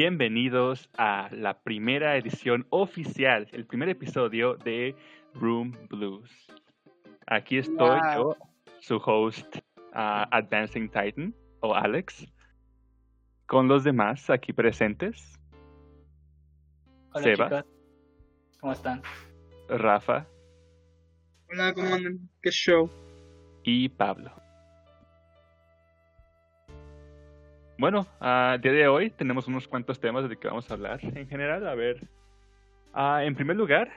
Bienvenidos a la primera edición oficial, el primer episodio de Room Blues. Aquí estoy yo, su host uh, Advancing Titan, o Alex, con los demás aquí presentes. Hola, Seba. chicos. ¿Cómo están? Rafa Hola, ¿cómo andan? ¿Qué show? y Pablo. Bueno, el día de hoy tenemos unos cuantos temas de que vamos a hablar en general. A ver, ah, en primer lugar,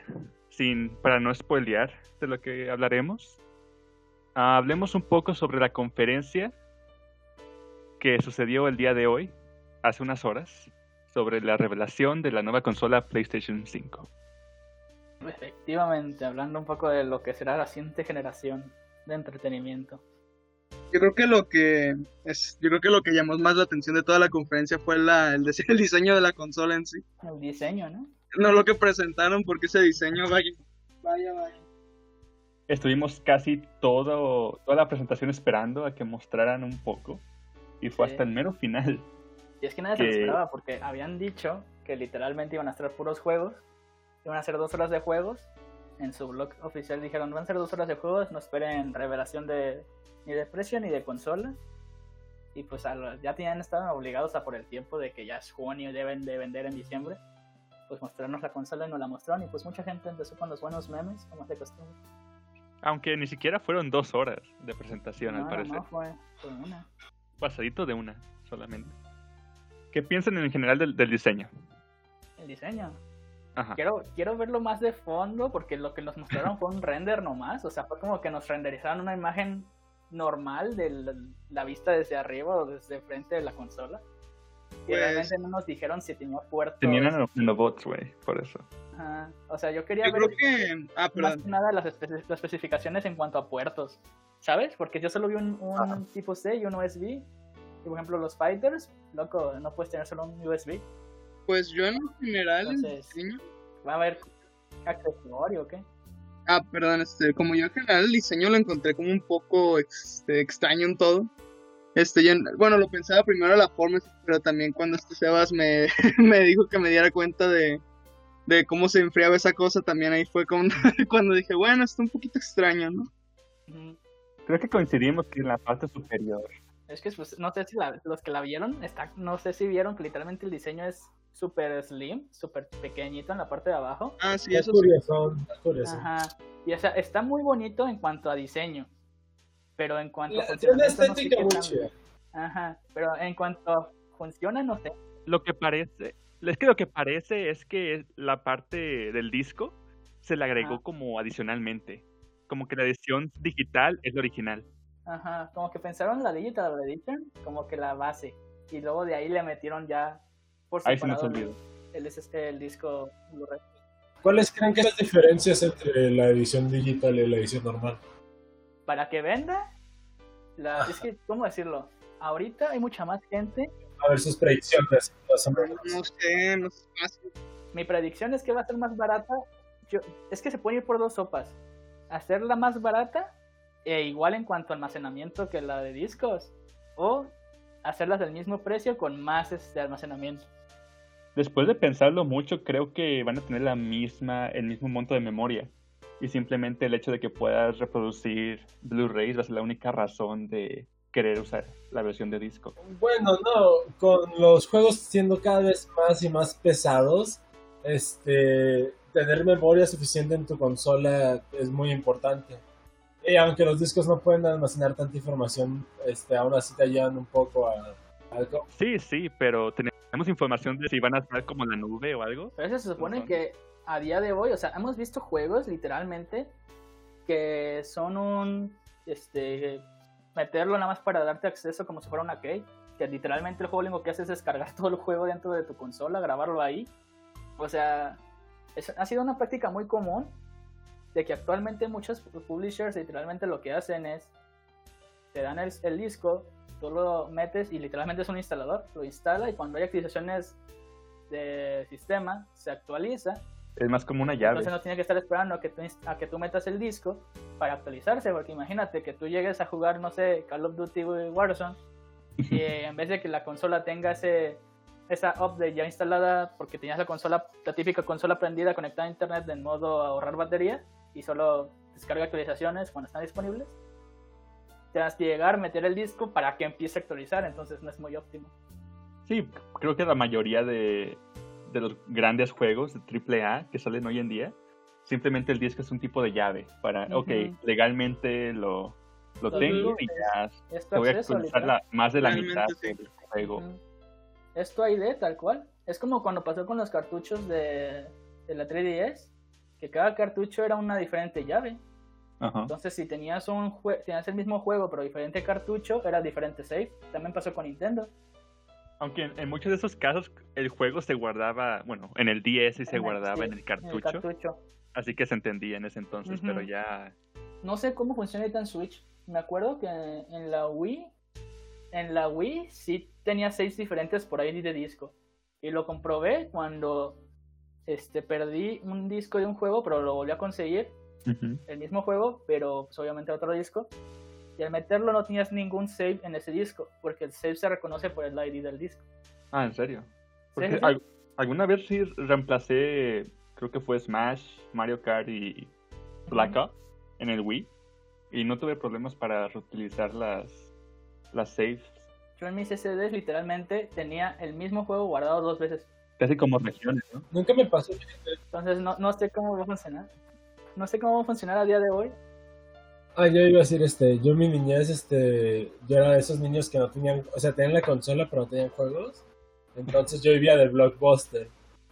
sin para no spoilear de lo que hablaremos, ah, hablemos un poco sobre la conferencia que sucedió el día de hoy, hace unas horas, sobre la revelación de la nueva consola PlayStation 5. Efectivamente, hablando un poco de lo que será la siguiente generación de entretenimiento. Yo creo que lo que es, yo creo que lo que llamó más la atención de toda la conferencia fue la, el, el diseño de la consola en sí. El diseño, ¿no? No lo que presentaron, porque ese diseño, vaya, vaya, vaya. Estuvimos casi todo, toda la presentación esperando a que mostraran un poco. Y fue Sí. hasta el mero final. Y es que nadie se lo esperaba porque habían dicho que literalmente iban a estar puros juegos, iban a ser dos horas de juegos. En su blog oficial dijeron, van a ser dos horas de juegos, no esperen revelación de ni de precio ni de consola. Y pues ya tenían estado obligados a por el tiempo de que ya es junio y deben de vender en diciembre. Pues mostrarnos la consola y nos la mostraron y pues mucha gente empezó con los buenos memes, como es de costumbre. Aunque ni siquiera fueron dos horas de presentación, No, al parecer. no, fue, fue una. Pasadito de una solamente. ¿Qué piensan en general del, del diseño? El diseño. Ajá. Quiero, quiero verlo más de fondo porque lo que nos mostraron fue un render nomás. O sea, fue como que nos renderizaron una imagen normal de la, la vista desde arriba o desde frente de la consola. Y Pues- realmente no nos dijeron si tenía puertos. Tenían nano- nanobots, güey, por eso. Ajá. O sea, yo quería Yo ver creo que, ah, más que nada las, espe- las especificaciones en cuanto a puertos. ¿Sabes? Porque yo solo vi un, un tipo C y un USB. Y por ejemplo, los fighters, loco, no puedes tener solo un USB. Pues yo en general, Entonces- diseño, Va a haber accesorio o qué. ah, perdón, este, como yo en general el diseño lo encontré como un poco este, extraño en todo. Este, yo, bueno, lo pensaba primero la forma, pero también cuando este Sebas me, me dijo que me diera cuenta de, de cómo se enfriaba esa cosa, también ahí fue como, cuando dije, bueno, está un poquito extraño, ¿no? Creo que coincidimos que en la parte superior. Es que pues, no sé si la- los que la vieron, está, no sé si vieron que literalmente el diseño es súper slim, súper pequeñito en la parte de abajo. Ah, sí, Es eso sí. curioso, es curioso. Ajá. Y o sea, está muy bonito en cuanto a diseño. Pero en cuanto La- a Tiene una funcionamiento, no sé estética. Ajá. Pero en cuanto a funciona, no sé. Lo que parece, es que lo que parece es que la parte del disco se le agregó Ajá. como adicionalmente. Como que la edición digital es la original. Ajá. Como que pensaron la Digital Edition como que la base. Y luego de ahí le metieron ya por Ahí se nos olvidó. el, el, el disco Blu-ray. ¿Cuáles creen que son las diferencias entre la edición digital y la edición normal? para que venda, la, es que, ¿cómo decirlo? Ahorita hay mucha más gente. A ver sus predicciones, más o menos. No sé, no sé, más- Mi predicción es que va a ser más barata. Yo, es que se puede ir por dos sopas. Hacerla más barata e igual en cuanto a almacenamiento que la de discos. O hacerlas del mismo precio con más este, almacenamiento. Después de pensarlo mucho, creo que van a tener la misma, el mismo monto de memoria. Y simplemente el hecho de que puedas reproducir Blu-rays va a ser la única razón de querer usar la versión de disco. Bueno, no, con los juegos siendo cada vez más y más pesados, este, tener memoria suficiente en tu consola es muy importante. Y aunque los discos no pueden almacenar tanta información, este, aún así te ayudan un poco a, algo. Sí, sí, pero tenemos información de si van a estar como la nube o algo. Pero eso se supone que a día de hoy, o sea, hemos visto juegos literalmente que son un, este, meterlo nada más para darte acceso como si fuera una key. Que literalmente el juego lo único que hace es descargar todo el juego dentro de tu consola, grabarlo ahí. O sea, es- ha sido una práctica muy común de que actualmente muchos publishers literalmente lo que hacen es te dan el, el disco, tú lo metes y literalmente es un instalador, lo instala y cuando hay actualizaciones de sistema se actualiza Es más como una llave. entonces no tiene que estar esperando a que, tú, a que tú metas el disco para actualizarse, porque imagínate que tú llegues a jugar, no sé, Call of Duty Warzone y en vez de que la consola tenga ese, esa update ya instalada porque tenías la consola, la típica consola prendida conectada a internet en modo ahorrar batería y solo descarga actualizaciones cuando están disponibles. Tienes que llegar, meter el disco para que empiece a actualizar, entonces no es muy óptimo. Sí, creo que la mayoría de, de los grandes juegos de AAA que salen hoy en día, simplemente el disco es un tipo de llave para, ok, Ujú. legalmente lo, lo Lo tengo y ya Es voy a actualizar la- más de la Realmente mitad sí. del juego. Ujú. Es tu ID tal cual. Es como cuando pasó con los cartuchos de, de la 3DS, que cada cartucho era una diferente llave. Ajá. Entonces, si tenías un tenías el mismo juego pero diferente cartucho, era diferente save. También pasó con Nintendo. Aunque en, en muchos de esos casos el juego se guardaba, bueno, en el DS y se En el- guardaba sí, en el en cartucho, el cartucho. así que se entendía en ese entonces, pero ya... No sé cómo funciona en Switch. Me acuerdo que en la Wii, en la Wii sí tenía seis diferentes por ID de disco. Y lo comprobé cuando este, perdí un disco de un juego, pero lo volví a conseguir. Ujú. el mismo juego, pero pues, obviamente otro disco. Y al meterlo no tenías ningún save en ese disco, porque el save se reconoce por el ID del disco. Ah, ¿en serio? Porque sí, sí. al- alguna vez sí reemplacé, creo que fue Smash, Mario Kart y Black Ops en el Wii. Y no tuve problemas para reutilizar las, las saves. Yo en mis SSDs literalmente tenía el mismo juego guardado dos veces. Casi como regiones, ¿no? Nunca me pasó. Entonces no, no sé cómo va a funcionar. No sé cómo va a funcionar a día de hoy. Ah, yo iba a decir, este, yo en mi niñez, este, yo era de esos niños que no tenían, o sea, tenían la consola pero no tenían juegos. Entonces yo vivía de Blockbuster.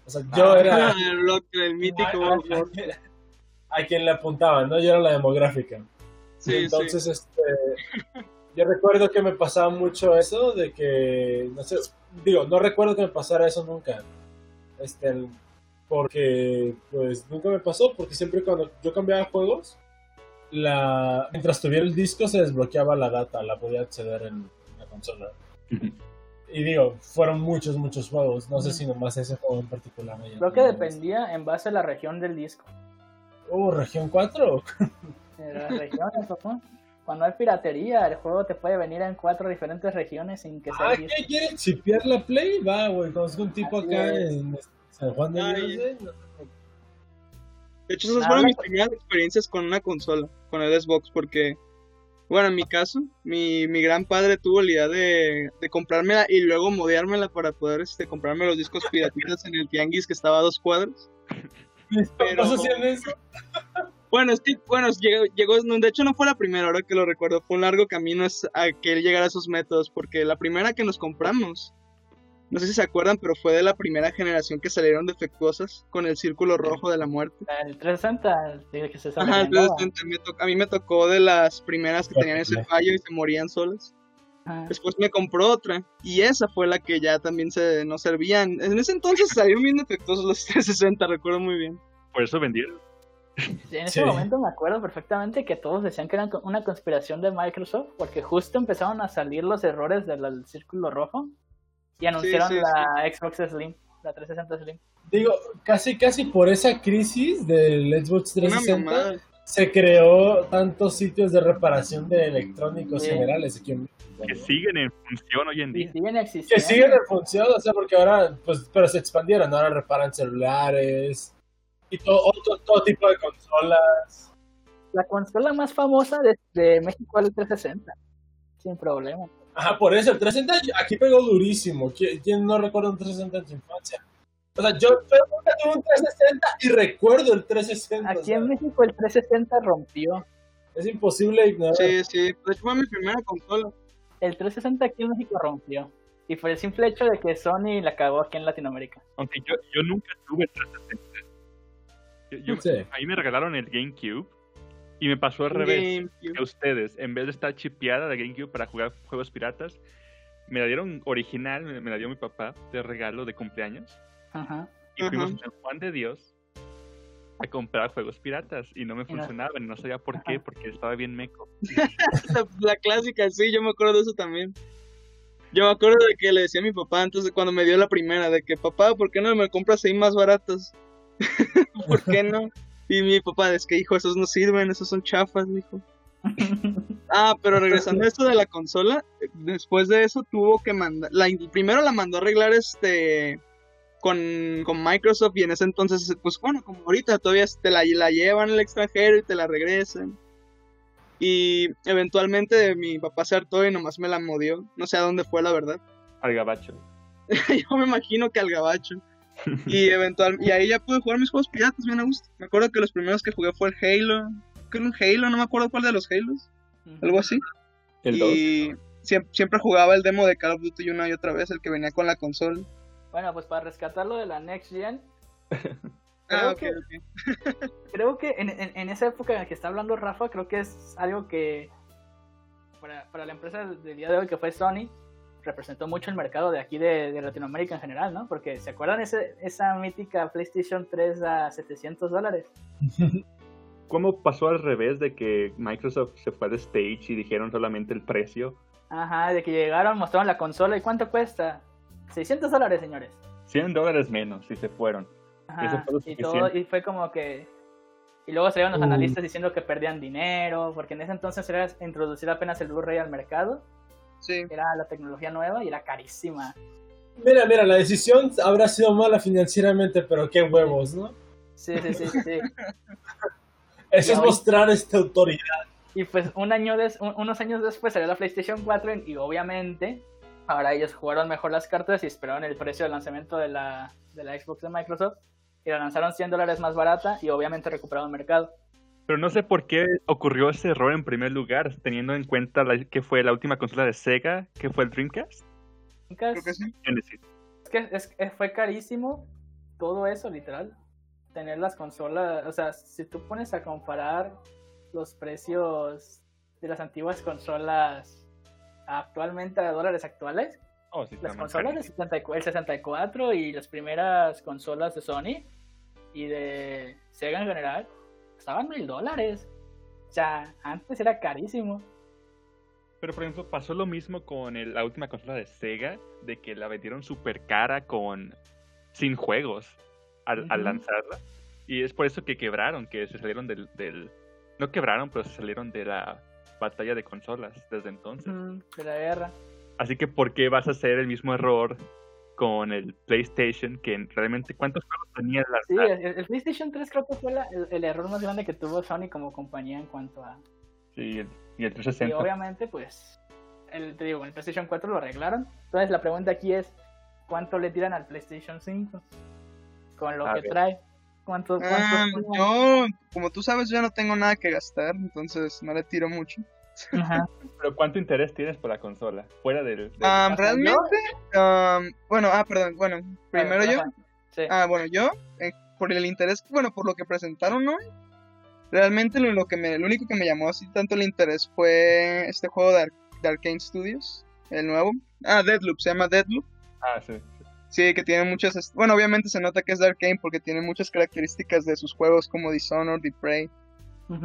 O sea, yo Ah, era el bloque, el mítico. a, a- a quien- a quien le apuntaban, ¿no? Yo era la demográfica. Sí, Entonces, este, yo recuerdo que me pasaba mucho eso de que, no sé, digo, no recuerdo que me pasara eso nunca. Este, porque, pues, nunca me pasó, porque siempre cuando yo cambiaba juegos, la, mientras tuviera el disco se desbloqueaba la data, la podía acceder en la consola. Y digo, fueron muchos, muchos juegos, no sé si nomás ese juego en particular. me Creo que dependía en base a la región del disco. Uh, región 4. De las regiones, papá. Cuando hay piratería, el juego te puede venir en cuatro diferentes regiones sin que sea Ah. ¿qué quiere chipear la Play? Va, güey, conozco un tipo Así acá es. en San Juan de Ay. Dios, güey, no- De hecho, esas fueron mis primeras experiencias con una consola, con el Xbox, porque, bueno, en mi caso, mi, mi gran padre tuvo la idea de, de comprármela y luego modeármela para poder este, comprarme los discos piratitas en el tianguis que estaba a dos cuadras. Mis Pero- papás hacían eso. Bueno, es que, bueno, llegó, llegó, de hecho no fue la primera, ahora que lo recuerdo, fue un largo camino a que él llegara a esos métodos, porque la primera que nos compramos, no sé si se acuerdan, pero fue de la primera generación que salieron defectuosas con el círculo rojo de la muerte. El 360, el que se Ajá, el recomendaba. 360, me to- a mí me tocó de las primeras que tenían ese fallo y se morían solas. Ajá. Después me compró otra y esa fue la que ya también se no servían. En ese entonces salieron bien defectuosos los 360, recuerdo muy bien. Por eso vendieron. Sí, En ese Sí. momento me acuerdo perfectamente que todos decían que era una conspiración de Microsoft porque justo empezaron a salir los errores del círculo rojo y anunciaron sí, la Xbox Slim, la 360 Slim. Digo, casi, casi por esa crisis del Xbox Una 360 mamada. se creó tantos sitios de reparación de electrónicos generales aquí en México, Que siguen en función hoy en día. siguen Que siguen en función, o sea, porque ahora, pues, pero se expandieron, ahora reparan celulares y todo, otro- todo tipo de consolas. La consola más famosa de, de México es el 360. Sin problema. Ajá, por eso, el 360 aquí pegó durísimo. ¿Quién, no recuerda un 360 en su infancia? O sea, yo, yo nunca tuve un 360 y recuerdo el 360. o Aquí en México el 360 rompió. es imposible ignorar. Sí, sí. De hecho fue mi primera consola. El 360 aquí en México rompió. Y fue el simple hecho de que Sony la cagó aquí en Latinoamérica. Aunque yo, yo nunca tuve 360. Yo, yo- Sí. A mí me regalaron el GameCube y me pasó al revés. GameCube. que ustedes, en vez de estar chipeada de GameCube para jugar juegos piratas, me la dieron original, me, me la dio mi papá de regalo de cumpleaños. Ajá. Y fuimos a San Juan de Dios a comprar juegos piratas y no me funcionaban, y no sabía por qué, porque estaba bien meco. La, la clásica, sí, yo me acuerdo de eso también. Yo me acuerdo de que le decía a mi papá antes de cuando me dio la primera, de que papá, ¿por qué no me compras ahí más baratos? ¿Por qué no? Y mi papá, es que hijo, esos no sirven, esos son chafas, dijo. Ah, pero regresando a esto de la consola, después de eso tuvo que mandar, la, primero la mandó a arreglar este con, con Microsoft y en ese entonces, pues bueno, como ahorita todavía te la, la llevan al extranjero y te la regresan. Y eventualmente mi papá se hartó y nomás me la modió. No sé a dónde fue, la verdad. Al gabacho. Yo me imagino que al gabacho. Y eventual y ahí ya pude jugar mis juegos piratas bien a gusto. Me acuerdo que los primeros que jugué fue el Halo. Que un Halo, no me acuerdo cuál de los Halos. Algo así. El y siempre, siempre, jugaba el demo de Call of Duty una y otra vez, el que venía con la consola. Bueno, pues para rescatarlo de la Next Gen. ah, creo, que, creo que en, en, esa época en la que está hablando Rafa, creo que es algo que para, para la empresa del día de hoy que fue Sony, representó mucho el mercado de aquí de, de Latinoamérica en general, ¿no? Porque ¿se acuerdan ese, esa mítica PlayStation 3 a 700 dólares? ¿Cómo pasó al revés de que Microsoft se fue al stage y dijeron solamente el precio? Ajá, de que llegaron, mostraron la consola y cuánto cuesta. 600 dólares, señores. 100 dólares menos y se fueron. Ajá, y, todo, y fue como que... Y luego salieron los analistas diciendo que perdían dinero, porque en ese entonces era introducir apenas el Blu-ray al mercado. Sí. Era la tecnología nueva y era carísima. Mira, mira, la decisión habrá sido mala financieramente, pero qué huevos, ¿no? Sí, sí, sí, sí. Eso es mostrar esta autoridad. Y pues un año des, unos años después salió la PlayStation 4 y obviamente ahora ellos jugaron mejor las cartas y esperaron el precio de lanzamiento de la, de la Xbox de Microsoft y la lanzaron 100 dólares más barata y obviamente recuperaron el mercado. Pero no sé por qué ocurrió ese error en primer lugar, teniendo en cuenta que fue la última consola de Sega, que fue el Dreamcast. Dreamcast Es que es, fue carísimo todo eso, literal. Tener las consolas, o sea, si tú pones a comparar los precios de las antiguas consolas actualmente a dólares actuales, oh, las consolas de 64, el 64 y las primeras consolas de Sony y de Sega en general costaban mil dólares. O sea, antes era carísimo. Pero por ejemplo, pasó lo mismo con la última consola de Sega, de que la vendieron súper cara con sin juegos al, lanzarla. Y es por eso que quebraron, que se salieron del, del, No quebraron, pero se salieron de la batalla de consolas desde entonces. de la guerra. Así que, ¿por qué vas a hacer el mismo error con el PlayStation, que realmente cuántos juegos tenía la... Sí, el, PlayStation 3 creo que fue el, error más grande que tuvo Sony como compañía en cuanto a... Sí, y el 360. Y obviamente, pues, el, te digo, el PlayStation 4 lo arreglaron. Entonces la pregunta aquí es, ¿cuánto le tiran al PlayStation 5? Con lo que trae. ¿Cuánto, cuánto ah, yo, como tú sabes, yo no tengo nada que gastar, entonces no le tiro mucho. Pero ¿cuánto interés tienes por la consola? Fuera del... Um, realmente, um, bueno, ah, perdón, bueno, primero yo. Ah, bueno, yo, eh, por el interés, bueno, por lo que presentaron hoy, realmente lo, que me, lo único que me llamó así tanto el interés fue este juego de, de Arkane Studios, el nuevo. Ah, Deadloop, se llama Deadloop. Ah, sí. Sí, que tiene muchas. Bueno, obviamente se nota que es de Arkane porque tiene muchas características de sus juegos como Dishonored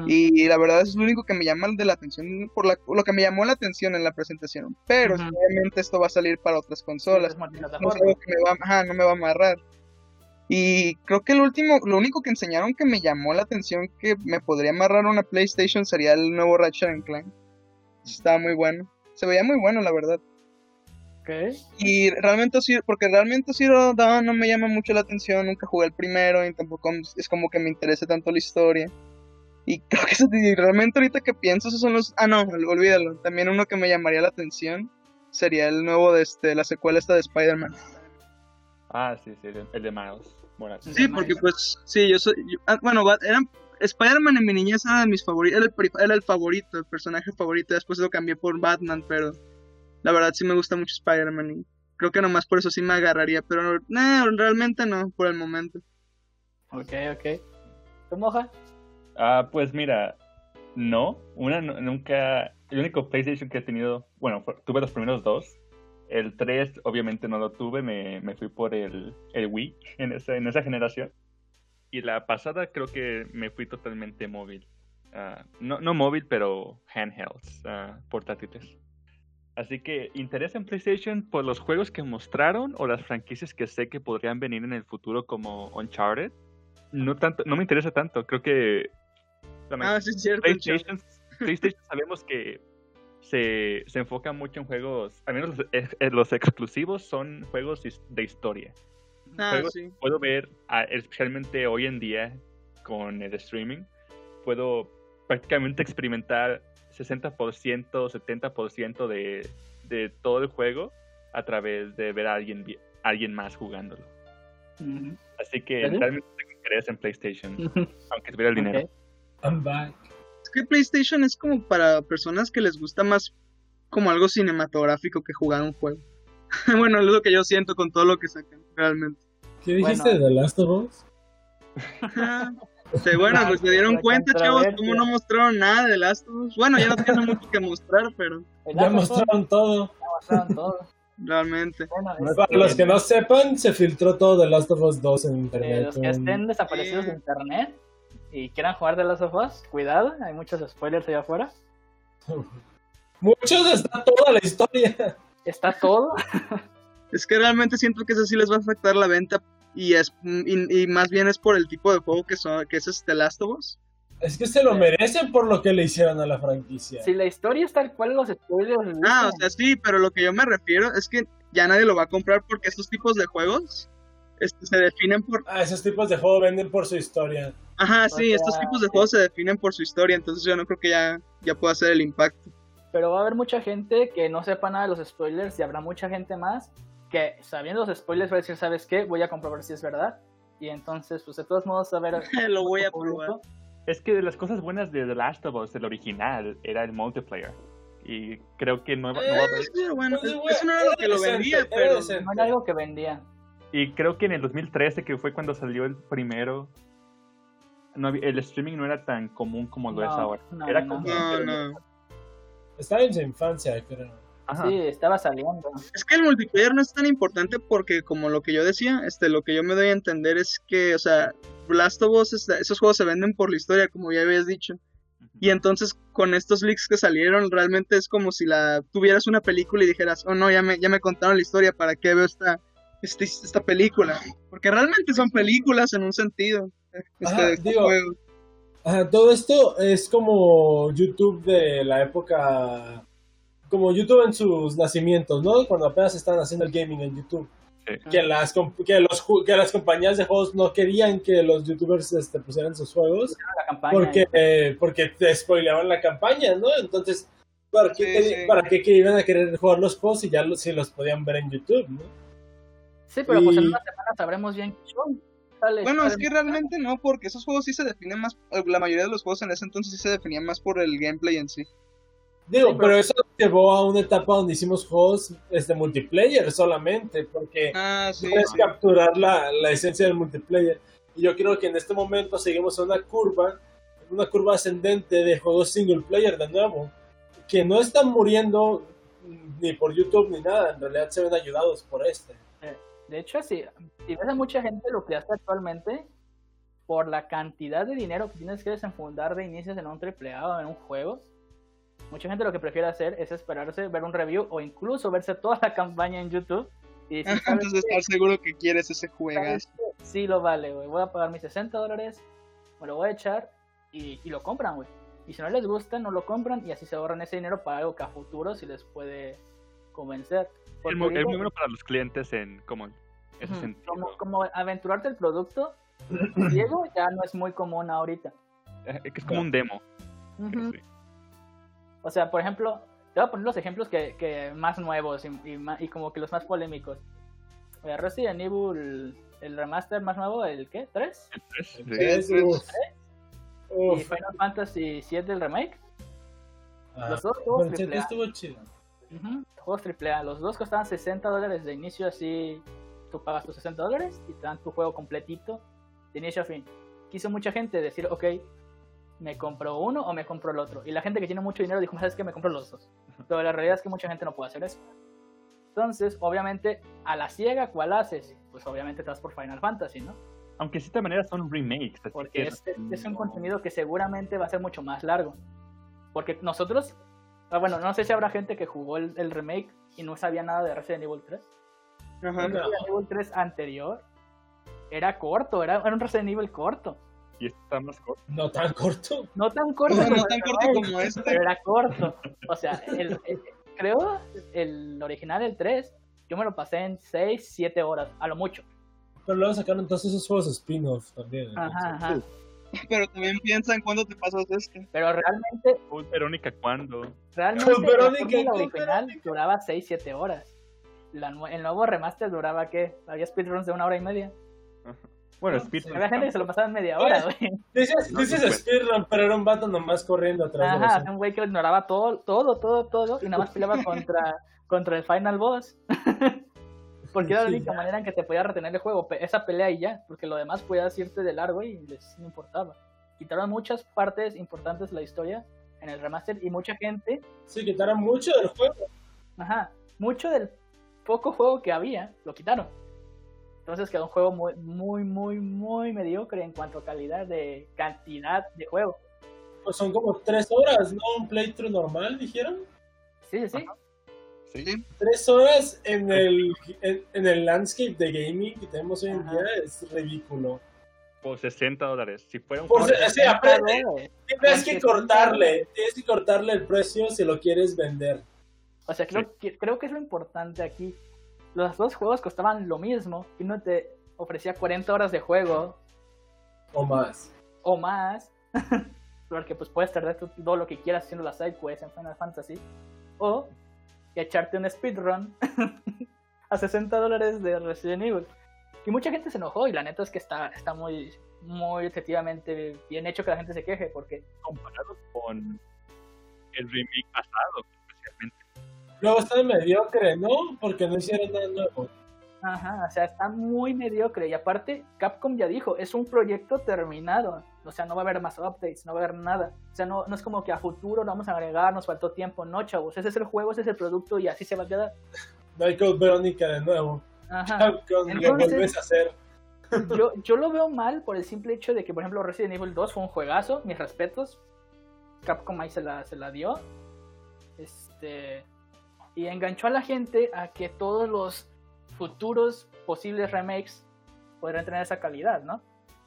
y la verdad es lo único que me llama de la atención, por lo que me llamó la atención en la presentación. Pero obviamente esto va a salir para otras consolas. no, no me va a amarrar. Y creo que el último, lo único que enseñaron que me llamó la atención que me podría amarrar una PlayStation sería el nuevo Ratchet Clank. Estaba muy bueno. Se veía muy bueno, la verdad. Okay. Y realmente sí, porque realmente Zero Dawn no me llama mucho la atención, nunca jugué el primero y tampoco es como que me interese tanto la historia. Y creo que eso, realmente ahorita que pienso, esos son los... Ah, no, olvídalo. También uno que me llamaría la atención sería el nuevo de este, la secuela esta de Spider-Man. Ah, sí, sí, el de Miles. Bueno, sí, porque pues, sí, yo soy... Ah, bueno, eran... Spider-Man en mi niñez era de mis favoritos, era el, era el favorito, el personaje favorito, después lo cambié por Batman, pero la verdad sí me gusta mucho Spider-Man y creo que nomás por eso sí me agarraría, pero no, realmente no, por el momento. Ok, ok. ¿Tú moja? Ah, pues mira, no, una nunca, el único PlayStation que he tenido, bueno, tuve los primeros dos. El 3 obviamente no lo tuve, me, me fui por el, el Wii en esa, en esa generación. Y la pasada creo que me fui totalmente móvil. Ah, no, no móvil, pero handhelds, uh, portátiles. Así que, ¿interesa en PlayStation por los juegos que mostraron o las franquicias que sé que podrían venir en el futuro como Uncharted? No tanto, no me interesa tanto. Creo que Ah, sí, cierto. PlayStation, PlayStation sabemos que se, se enfoca mucho en juegos, al menos los, eh, los exclusivos son juegos de historia. Ah, Juegos- sí. Puedo ver, ah, especialmente hoy en día con el streaming, puedo prácticamente experimentar 60%, 70% de, de todo el juego a través de ver a alguien, vi- alguien más jugándolo. Así que ¿Serio? realmente tengo interés en PlayStation, aunque tuviera el dinero. I'm back. Es que PlayStation es como para personas que les gusta más como algo cinematográfico que jugar un juego. bueno, es lo que yo siento con todo lo que sacan, realmente. ¿Qué dijiste Bueno. de The Last of Us? Este, bueno, pues se dieron La cuenta, chavos, cómo no mostraron nada de Last of Us. Bueno, ya no tienen mucho que mostrar, pero Ya mostraron todo. ya mostraron todo. realmente. Bueno, Para este, los que no sepan, se filtró todo de Last of Us 2 en eh, internet. los que estén desaparecidos de Sí. internet y quieran jugar de Last of Us, cuidado, hay muchos spoilers allá afuera. Muchos está toda la historia. Está todo. Es que realmente siento que eso sí les va a afectar la venta y es y, y más bien es por el tipo de juego que son que es este Last of Us. Es que se lo merecen por lo que le hicieron a la franquicia. Si la historia es tal cual los spoilers Ah, o sea, sí, pero lo que yo me refiero es que ya nadie lo va a comprar porque estos tipos de juegos este, se definen por Ah, esos tipos de juego venden por su historia. Ajá, sí, sea, estos tipos de sí. juegos se definen por su historia, entonces yo no creo que ya, ya pueda hacer el impacto. pero va a haber mucha gente que no sepa nada de los spoilers y habrá mucha gente más que sabiendo los spoilers va a decir, ¿sabes qué? Voy a comprobar si es verdad. Y entonces, pues de todos modos, a ver... Lo voy a probar. Es que de las cosas buenas de The Last of Us, el original, era el multiplayer. Y creo que no, no va a haber- Eh, pero bueno, Pues, eso no era lo que lo vendía, pero. No era algo que vendía. Y creo que en el 2013, que fue cuando salió el primero, no había- el streaming no era tan común como lo es ahora. no, era no. común, no, pero no. Estaba en su infancia, creo. Ajá. Sí, estaba saliendo. Es que el multiplayer no es tan importante porque como lo que yo decía, este, lo que yo me doy a entender es que, o sea, Last of Us, esos juegos se venden por la historia, como ya habías dicho. Y entonces con estos leaks que salieron, realmente es como si la tuvieras una película y dijeras, oh no, ya me, ya me contaron la historia, ¿para qué veo esta, este- esta película? Porque realmente son películas en un sentido. Este, Ajá, digo. Ajá, todo esto es como YouTube de la época. Como YouTube en sus nacimientos, ¿no? Cuando apenas estaban haciendo el gaming en YouTube. Sí. Que las, que los, que las compañías de juegos no querían que los youtubers este, pusieran sus juegos campaña. porque, eh, porque te spoileaban la campaña, ¿no? Entonces, ¿para qué, Sí, te- sí. ¿para qué que iban a querer jugar los juegos si ya los, si los podían ver en YouTube, ¿no? Sí, pero pues en una semana sabremos bien qué son. Sale- Bueno, es que realmente no, porque esos juegos sí se definen más, la mayoría de los juegos en ese entonces sí se definían más por el gameplay en sí. Digo, Sí, pero... pero- eso nos llevó a una etapa donde hicimos juegos este, multiplayer solamente, porque Ah, sí. puedes sí. capturar la, la esencia del multiplayer. Y yo creo que en este momento seguimos en una curva, una curva ascendente de juegos single player de nuevo, que no están muriendo ni por YouTube ni nada, en realidad se ven ayudados por este. De hecho, si, si ves a mucha gente lo que hace actualmente, por la cantidad de dinero que tienes que desenfundar de inicios en un AAA o en un juego, mucha gente lo que prefiere hacer es esperarse, ver un review o incluso verse toda la campaña en YouTube y decir, ¿sabes Antes de estar seguro que quieres ese juegas. ¿Sabes qué? Sí lo vale, güey. Voy a pagar mis 60 dólares, me lo voy a echar y, y lo compran, güey. Y si no les gusta, no lo compran y así se ahorran ese dinero para algo que a futuro sí les puede convencer. Es Porque muy, es bueno para los clientes en como ese ujú, sentido. como, como aventurarte el producto ciego ya no es muy común ahorita. Eh, que es como un demo. Sí. O sea, por ejemplo, te voy a poner los ejemplos que, que más nuevos y, y como que los más polémicos. Eh, Resident Evil, el remaster más nuevo, ¿el qué? ¿3? Sí. Es- sí. uf. Y Uf. Final Fantasy VII el remake. Ah, los dos el estuvo chido. Ujú, Juegos AAA. Los dos costaban 60 dólares de inicio, así tú pagas tus 60 dólares y te dan tu juego completito de inicio a fin. Quiso mucha gente decir, ok, me compro uno o me compro el otro. Y la gente que tiene mucho dinero dijo, ¿sabes qué? Me compro los dos. Pero la realidad es que mucha gente no puede hacer eso. Entonces, obviamente, a la ciega, ¿cuál haces? Pues obviamente te vas por Final Fantasy, ¿no? Aunque de cierta manera son remakes. Porque que este es un contenido que seguramente va a ser mucho más largo. Porque nosotros, bueno, no sé si habrá gente que jugó el, el remake y no sabía nada de Resident Evil 3. Ajá. El Resident Evil 3 anterior era corto, era, era un Resident Evil corto. Y este está más corto. No tan corto. No tan corto, no como tan corto como este. pero era corto. O sea, el, el- creo el original, el 3, yo me lo pasé en 6, 7 horas, a lo mucho. Pero luego sacaron entonces esos juegos spin-off también. Ajá, entonces. ajá. Pero también piensa en cuándo te pasas este. Pero realmente, Uy, Verónica, ¿cuándo? realmente Con Verónica, con original Verónica. duraba 6, 7 horas. La el nuevo remaster duraba, ¿qué? Había speedruns de una hora y media. Bueno, No, Speed. Había gente que se lo pasaba en media hora, güey. Dices, No, dices no speedrun, pero era un vato nomás corriendo atrás de Ajá, los... un güey que ignoraba todo, todo, todo, todo, y nada más peleaba contra, contra el final boss. Porque era la única ya. manera en que te podía retener el juego, esa pelea y ya, porque lo demás podías irte de largo y les no importaba. Quitaron muchas partes importantes de la historia en el remaster y mucha gente, Sí, quitaron mucho del juego. ajá, mucho del poco juego que había, lo quitaron. Entonces quedó un juego muy, muy, muy, muy mediocre en cuanto a calidad de cantidad de juego. Pues son como tres horas, ¿no? Un playthrough normal, dijeron. Sí, sí, sí. Sí. Tres horas en el, en, en el landscape de gaming que tenemos hoy en Ajá. día es ridículo. Por 60 dólares. Si fuera un Por juego- se- sí, aprende. dólares. Tienes que cortarle, tienes que cortarle el precio si lo quieres vender. O sea, creo, Sí. que, creo que es lo importante aquí. Los dos juegos costaban lo mismo y uno te ofrecía 40 horas de juego O más. o más. porque pues puedes tardar todo lo que quieras haciendo las sidequests en Final Fantasy. O echarte un speedrun a 60 dólares de Resident Evil. Y mucha gente se enojó y la neta es que está, está muy, muy objetivamente bien hecho que la gente se queje porque comparado con el remake pasado, especialmente. Luego está mediocre, ¿no? Porque no hicieron nada nuevo. Ajá, o sea, está muy mediocre. Y aparte, Capcom ya dijo, es un proyecto terminado. O sea, no va a haber más updates, no va a haber nada. O sea, no, no es como que a futuro lo vamos a agregar, nos faltó tiempo. No, chavos, ese es el juego, ese es el producto y así se va a quedar. Michael Verónica de nuevo. Ajá. Capcom, lo Entonces- vuelves a hacer. Yo, yo lo veo mal por el simple hecho de que, por ejemplo, Resident Evil 2 fue un juegazo, mis respetos. Capcom ahí se la, se la dio. Este. Y enganchó a la gente a que todos los futuros posibles remakes podrían tener esa calidad, ¿no?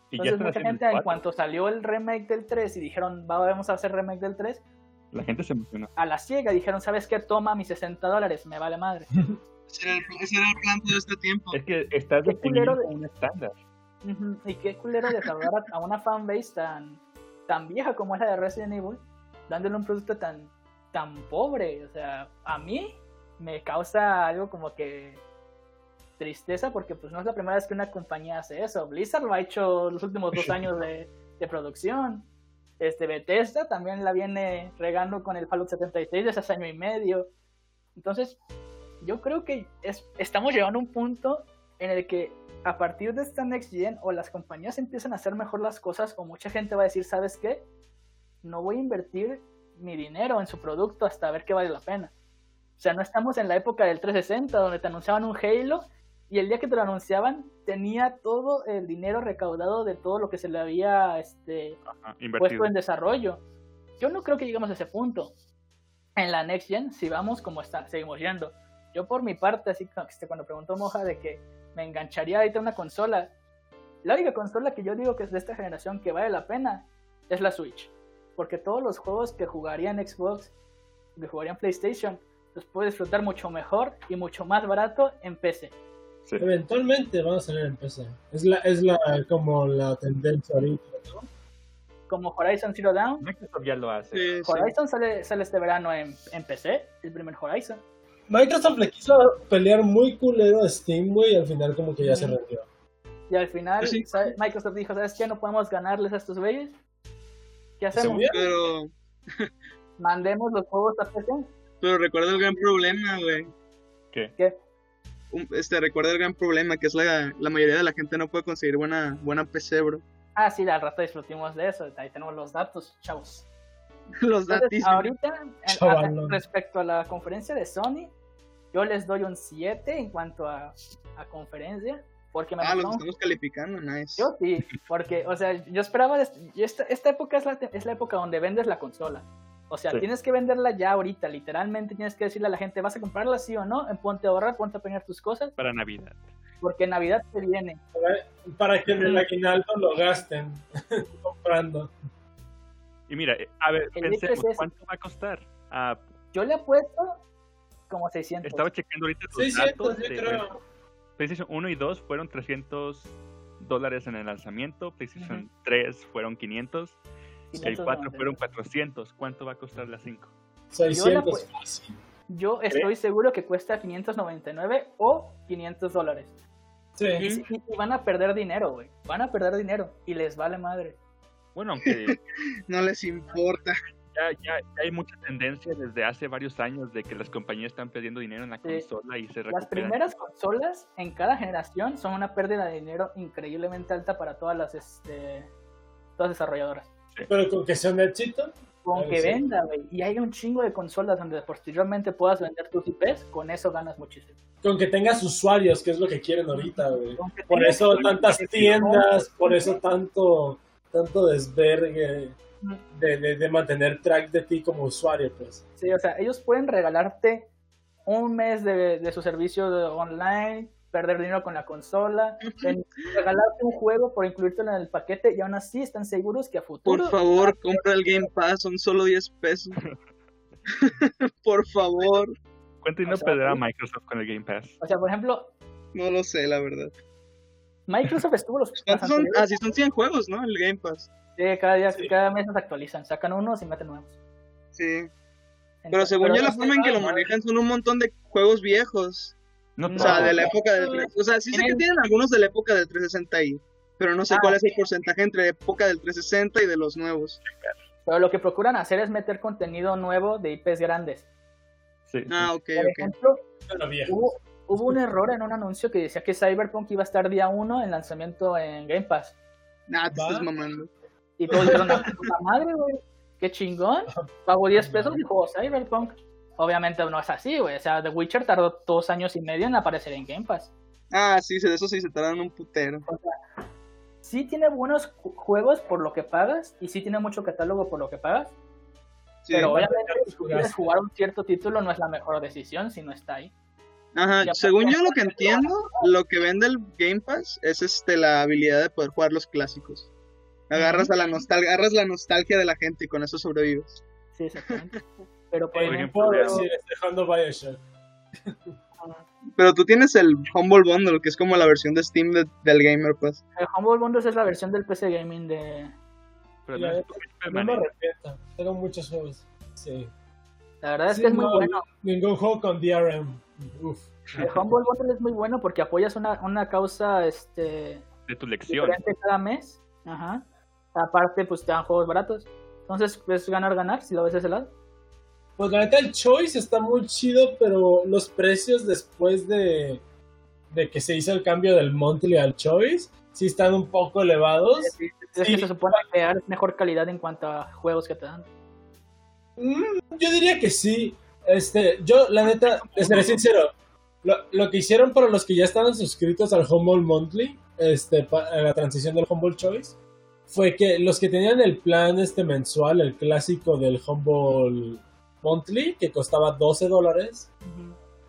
Y Entonces mucha gente en cuanto salió el remake del 3 y dijeron, "Va, vamos a hacer remake del 3, La gente se emocionó. a la ciega dijeron, ¿sabes qué? Toma mis 60 dólares, me vale madre. Ese era, el, ese era el plan todo este tiempo. Es que estás definiendo de- un estándar. Y qué culero defraudar a, a una fanbase tan, tan vieja como es la de Resident Evil, dándole un producto tan, tan pobre. O sea, a mí me causa algo como que tristeza porque pues no es la primera vez que una compañía hace eso. Blizzard lo ha hecho los últimos dos años de, de producción. Este Bethesda también la viene regando con el Fallout 76 desde hace año y medio. Entonces, yo creo que es, estamos llegando a un punto en el que a partir de esta Next Gen o las compañías empiezan a hacer mejor las cosas o mucha gente va a decir, ¿sabes qué? No voy a invertir mi dinero en su producto hasta ver qué vale la pena. O sea, no estamos en la época del 360 donde te anunciaban un Halo y el día que te lo anunciaban tenía todo el dinero recaudado de todo lo que se le había este, Ajá, puesto en desarrollo. Yo no creo que lleguemos a ese punto. En la Next Gen, si vamos como está, seguimos yendo. Yo por mi parte, así que este, cuando preguntó Moja de que me engancharía ahorita una consola, la única consola que yo digo que es de esta generación que vale la pena es la Switch. Porque todos los juegos que jugaría en Xbox, que jugaría en PlayStation, los puedo disfrutar mucho mejor y mucho más barato en PC. Sí. Eventualmente van a salir en PC. Es la, es la como la tendencia ahorita, ¿no? Como Horizon Zero Dawn. Microsoft ya lo hace. Sí, sí. Horizon sale, sale este verano en, en PC, el primer Horizon. Microsoft le quiso pelear muy culero a Steam, güey, y al final como que ya se Ujú. rendió. Y al final. Microsoft dijo, ¿sabes qué? No podemos ganarles a estos güeyes. ¿Qué hacemos? Pero, Mandemos los juegos a PC. pero recuerda el gran problema, güey. ¿Qué? ¿Qué? Un- Este, recuerda el gran problema, que es la, la mayoría de la gente no puede conseguir buena, buena PC, bro. Ah, sí, al rato disfrutimos de eso. Ahí tenemos los datos, chavos. Los datos. ahorita, en- a- Chavalón. respecto a la conferencia de Sony, yo les doy un 7 en cuanto a, a conferencia. Porque me Ah, los estamos calificando, nice. Yo sí, porque, o sea, yo esperaba, yo esta, esta época es la, es la época donde vendes la consola. O sea, Sí. tienes que venderla ya ahorita, literalmente tienes que decirle a la gente, ¿vas a comprarla sí o no? En ponte a ahorrar, ponte a poner tus cosas, Para Navidad. porque Navidad te viene. Para, para que en el aguinaldo lo gasten. comprando. Y mira, eh, a ver, El pensemos, es. ¿cuánto va a costar? Ah, Yo le apuesto como 600. estaba checando ahorita los 600, datos. yo de- creo. PlayStation 1 y 2 fueron 300 dólares en el lanzamiento, PlayStation 3 fueron 500, el 4 fueron 400. ¿Cuánto va a costar la 5? 600 pu- fácil. Yo estoy seguro que cuesta 599 o 500 dólares. Sí. Y, si- y- y van a perder dinero, güey. Van a perder dinero y les vale madre. Bueno, aunque No les importa. ya, ya- ya hay mucha tendencia desde hace varios años de que las compañías están perdiendo dinero en la Sí. consola y se recuperan. Las primeras consolas en cada generación son una pérdida de dinero increíblemente alta para todas las este, todas las desarrolladoras. Pero con que sea un éxito, Con Claro, que sí. venda, güey, y hay un chingo de consolas donde posteriormente puedas vender tus IPs, con eso ganas muchísimo. con que tengas usuarios, que es lo que quieren ahorita, güey. Por eso tantas tiendas, por eso tanto tanto desvergue de, de, de mantener track de ti como usuario, pues. Sí, o sea, ellos pueden regalarte un mes de, de su servicio online, perder dinero con la consola, en- regalarte un juego por incluírtelo en el paquete y aún así están seguros que a futuro... Por favor, compra el Game Pass, son solo 10 pesos. Por favor. ¿Cuánto dinero O sea, perderá. Microsoft con el Game Pass? O sea, por ejemplo, No lo sé, la verdad. Microsoft estuvo los... ¿Cuántos las son? anteriores- Ah, sí, son 100 juegos, ¿no? El Game Pass. Sí, cada, día, Sí. cada mes nos actualizan, sacan unos y meten nuevos. Sí. Pero según yo, la forma en que lo manejan son un montón de juegos viejos. No. O sea, de la época del 360. O sea, sí sé que Tienen- algunos de la época del 360 ahí. Pero no sé Ah, cuál es el porcentaje entre época del 360 y de los nuevos. Pero lo que procuran hacer es meter contenido nuevo de IPs grandes. Sí, sí. Ah, ok, Por ok. ejemplo, hubo, hubo un error en un anuncio que decía que Cyberpunk iba a estar día 1 en lanzamiento en Game Pass. Nah, te Va. estás mamando. Y todos dijeron, "Ah, puta madre, güey, qué chingón. Pago 10 pesos y juego Cyberpunk. Obviamente no es así, güey. O sea, The Witcher tardó dos años y medio en aparecer en Game Pass. Ah, sí, de eso sí se tardan un putero. Sí tiene buenos ju- juegos por lo que pagas y sí tiene mucho catálogo por lo que pagas. Sí. pero obviamente si quieres jugar un cierto título no es la mejor decisión si no está ahí. Ajá, Ya, según yo lo que ya. entiendo, lo que vende el Game Pass es este la habilidad de poder jugar los clásicos. Agarras a la nostalgia, agarras la nostalgia de la gente y con eso sobrevives. Sí, exactamente. Pero por Por ejemplo, decir, Bioshock. Pero tú tienes el Humble Bundle, que es como la versión de Steam de- del Gamer Pass. el Humble Bundles es la versión del PC Gaming de... Pero no me arrepiento. Tengo muchos juegos. Sí. La verdad es Sí, que es muy no, bueno. Ningún juego con DRM. Uf. El Humble Bundle es muy bueno porque apoyas una, una causa este, de tu lección. diferente cada mes. Ajá. Aparte, pues te dan juegos baratos. Entonces, es ganar-ganar si lo ves de ese lado. Pues la neta el Choice está muy chido, pero los precios después de, de que se hizo el cambio del Monthly al Choice, sí están un poco elevados. Es que Sí. se supone que es mejor calidad en cuanto a juegos que te dan. Mm, yo diría que sí. Este, yo, la neta, les seré sincero. Lo, lo que hicieron para los que ya estaban suscritos al Humble Monthly, este, pa- a la transición del Humble Choice, fue que los que tenían el plan este mensual, el clásico del Humble Monthly, que costaba 12 dólares,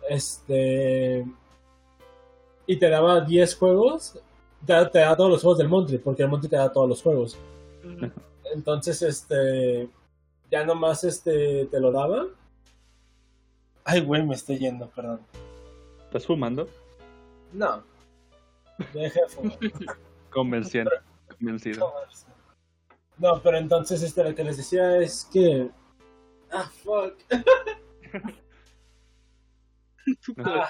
este, y te daba 10 juegos, te, da- te da todos los juegos del Monthly, porque el Monthly te da todos los juegos. Entonces, este, ya nomás este, te lo daba. Ay, güey, me estoy yendo, perdón. ¿Estás fumando? No. Deja de fumar. Convenciendo. Convencido. No, pero entonces este, lo que les decía es que... Ah, fuck.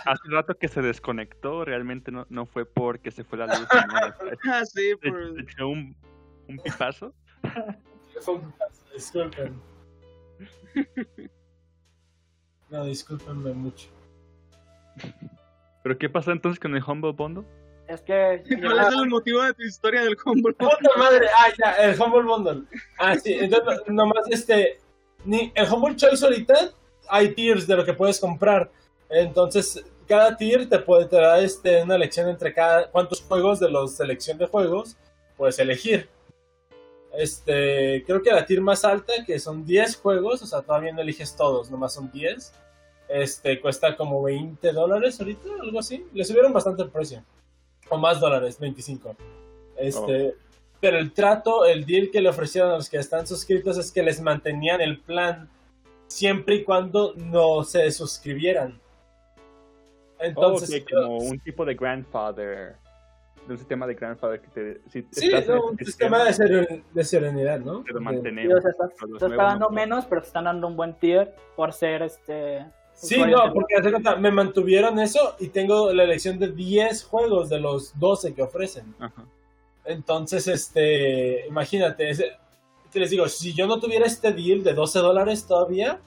Hace rato que se desconectó, realmente no, no fue porque se fue la luz. Ah, sí, por... se echó un, un pipazo. Fue un paso, Disculpen. No, discúlpenme mucho. ¿Pero qué pasó entonces con el Humble Bundle? Es que ¿Cuál es el motivo de tu historia del Humble Bundle? ¡Puta madre! Ah, ya, el Humble Bundle. Ah, sí, entonces no- nomás este. Ni, el Humble Choice ahorita hay tiers de lo que puedes comprar. Entonces, cada tier te puede te da este, una elección entre cada cuántos juegos de los selección de juegos puedes elegir. Este, creo que la tier más alta, que son 10 juegos, o sea, todavía no eliges todos, nomás son 10. Este, cuesta como 20 dólares ahorita, algo así. Le subieron bastante el precio. O más dólares, 25. Este, pero el trato, el deal que le ofrecieron a los que están suscritos es que les mantenían el plan siempre y cuando no se suscribieran. Entonces, okay, como un tipo de grandfather, de un sistema de grandfather que te... Si sí, no, un sistema de, seren, de, serenidad, ¿no? Te lo mantenemos. Sí, estás, estás pagando menos, pero te están dando un buen tier por ser este... Sí, no, porque me mantuvieron eso y tengo la elección de 10 juegos de los 12 que ofrecen. Ajá. Entonces, este, imagínate, te les digo, si yo no tuviera este deal de 12 dólares todavía,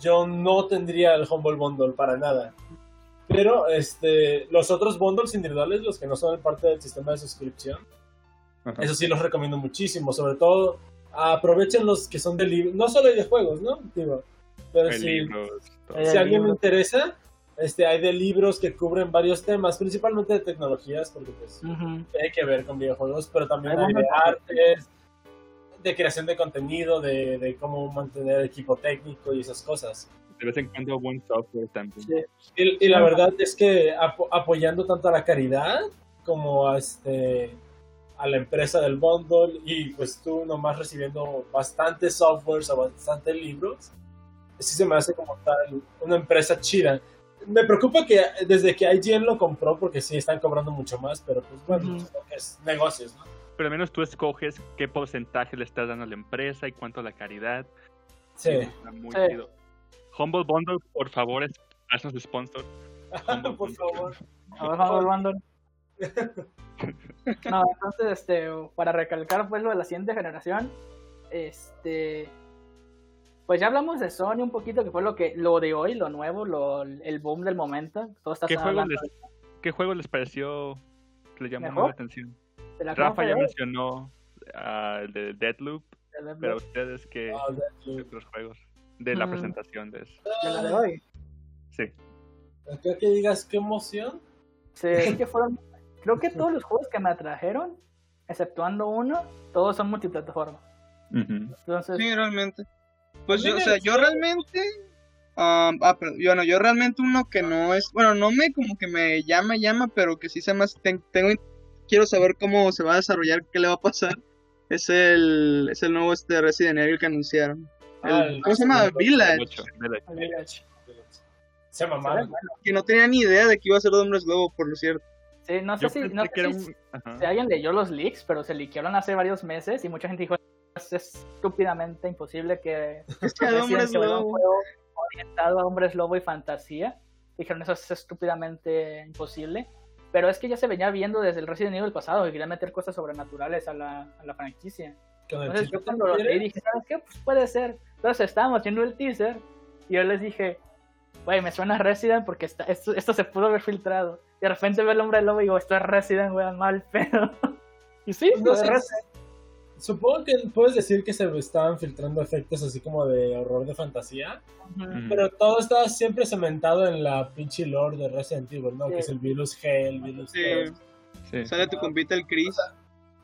yo no tendría el Humble Bundle para nada. Pero este, los otros bundles individuales, los que no son parte del sistema de suscripción, eso sí los recomiendo muchísimo. Sobre todo, aprovechen los que son de libros, no solo de juegos, ¿no? Digo, pero si, si a alguien le interesa, este, hay de libros que cubren varios temas, principalmente de tecnologías, porque pues hay que ver con videojuegos, pero también hay de artes, de creación de contenido, de, cómo mantener equipo técnico y esas cosas. De vez en cuando buen software también. Y, la verdad es que apoyando tanto a la caridad como a este a la empresa del bundle y pues tú nomás recibiendo bastantes softwares o bastantes libros, sí se me hace como tal una empresa chida me preocupa que desde que IGN lo compró, porque sí están cobrando mucho más, pero pues bueno, es negocios, ¿no? Pero al menos tú escoges qué porcentaje le estás dando a la empresa y cuánto a la caridad. Sí. muy Humble Bundle, por favor, haznos sponsor. por favor. Humble Bundle. no, entonces, este, para recalcar pues lo de la siguiente generación, este, pues ya hablamos de Sony un poquito, que fue lo que lo de hoy, lo nuevo, lo, el boom del momento. ¿Qué, juego les, ¿Qué juego les pareció que le llamó la atención? Rafa ya mencionó uh, el de Deadloop, pero ustedes qué oh, otros juegos de la mm. presentación de eso. ¿De de hoy? Sí. Creo que digas qué emoción. Sí, que fueron, creo que todos los juegos que me atrajeron, exceptuando uno, todos son multiplataforma. Entonces, sí, realmente. Pues yo, o sea, yo realmente. ah, pero yo no, yo realmente uno que no es. Bueno, no me como que me llama, llama, pero que sí se más. tengo. Quiero saber cómo se va a desarrollar, qué le va a pasar. Es el, es el nuevo este Resident Evil que anunciaron. Ah, ¿Cómo se llama? Village. Village. Se llama Que no tenía ni idea de que iba a ser de Hombres Lobo, por lo cierto. Sí, no sé si, no sé si, si, alguien leyó los leaks, pero se liquearon hace varios meses y mucha gente dijo, es estúpidamente imposible que, hombres lobo. orientado a hombres lobo y fantasía. Dijeron eso es estúpidamente imposible. Pero es que ya se venía viendo desde el Resident Evil pasado que querían meter cosas sobrenaturales a la, a la franquicia. Entonces yo cuando lo leí dije, ¿sabes qué? Pues puede ser. Entonces estábamos haciendo el teaser y yo les dije, güey, me suena Resident porque esto, esto, se pudo haber filtrado. Y de repente veo el hombre lobo y digo, esto es Resident, güey, mal pero y sí, no sé, Supongo que puedes decir que se estaban filtrando efectos así como de horror de fantasía, pero todo estaba siempre cementado en la pinche lore de Resident Evil, ¿no? Que es el virus G, el virus sí. Sale tu compita el Chris.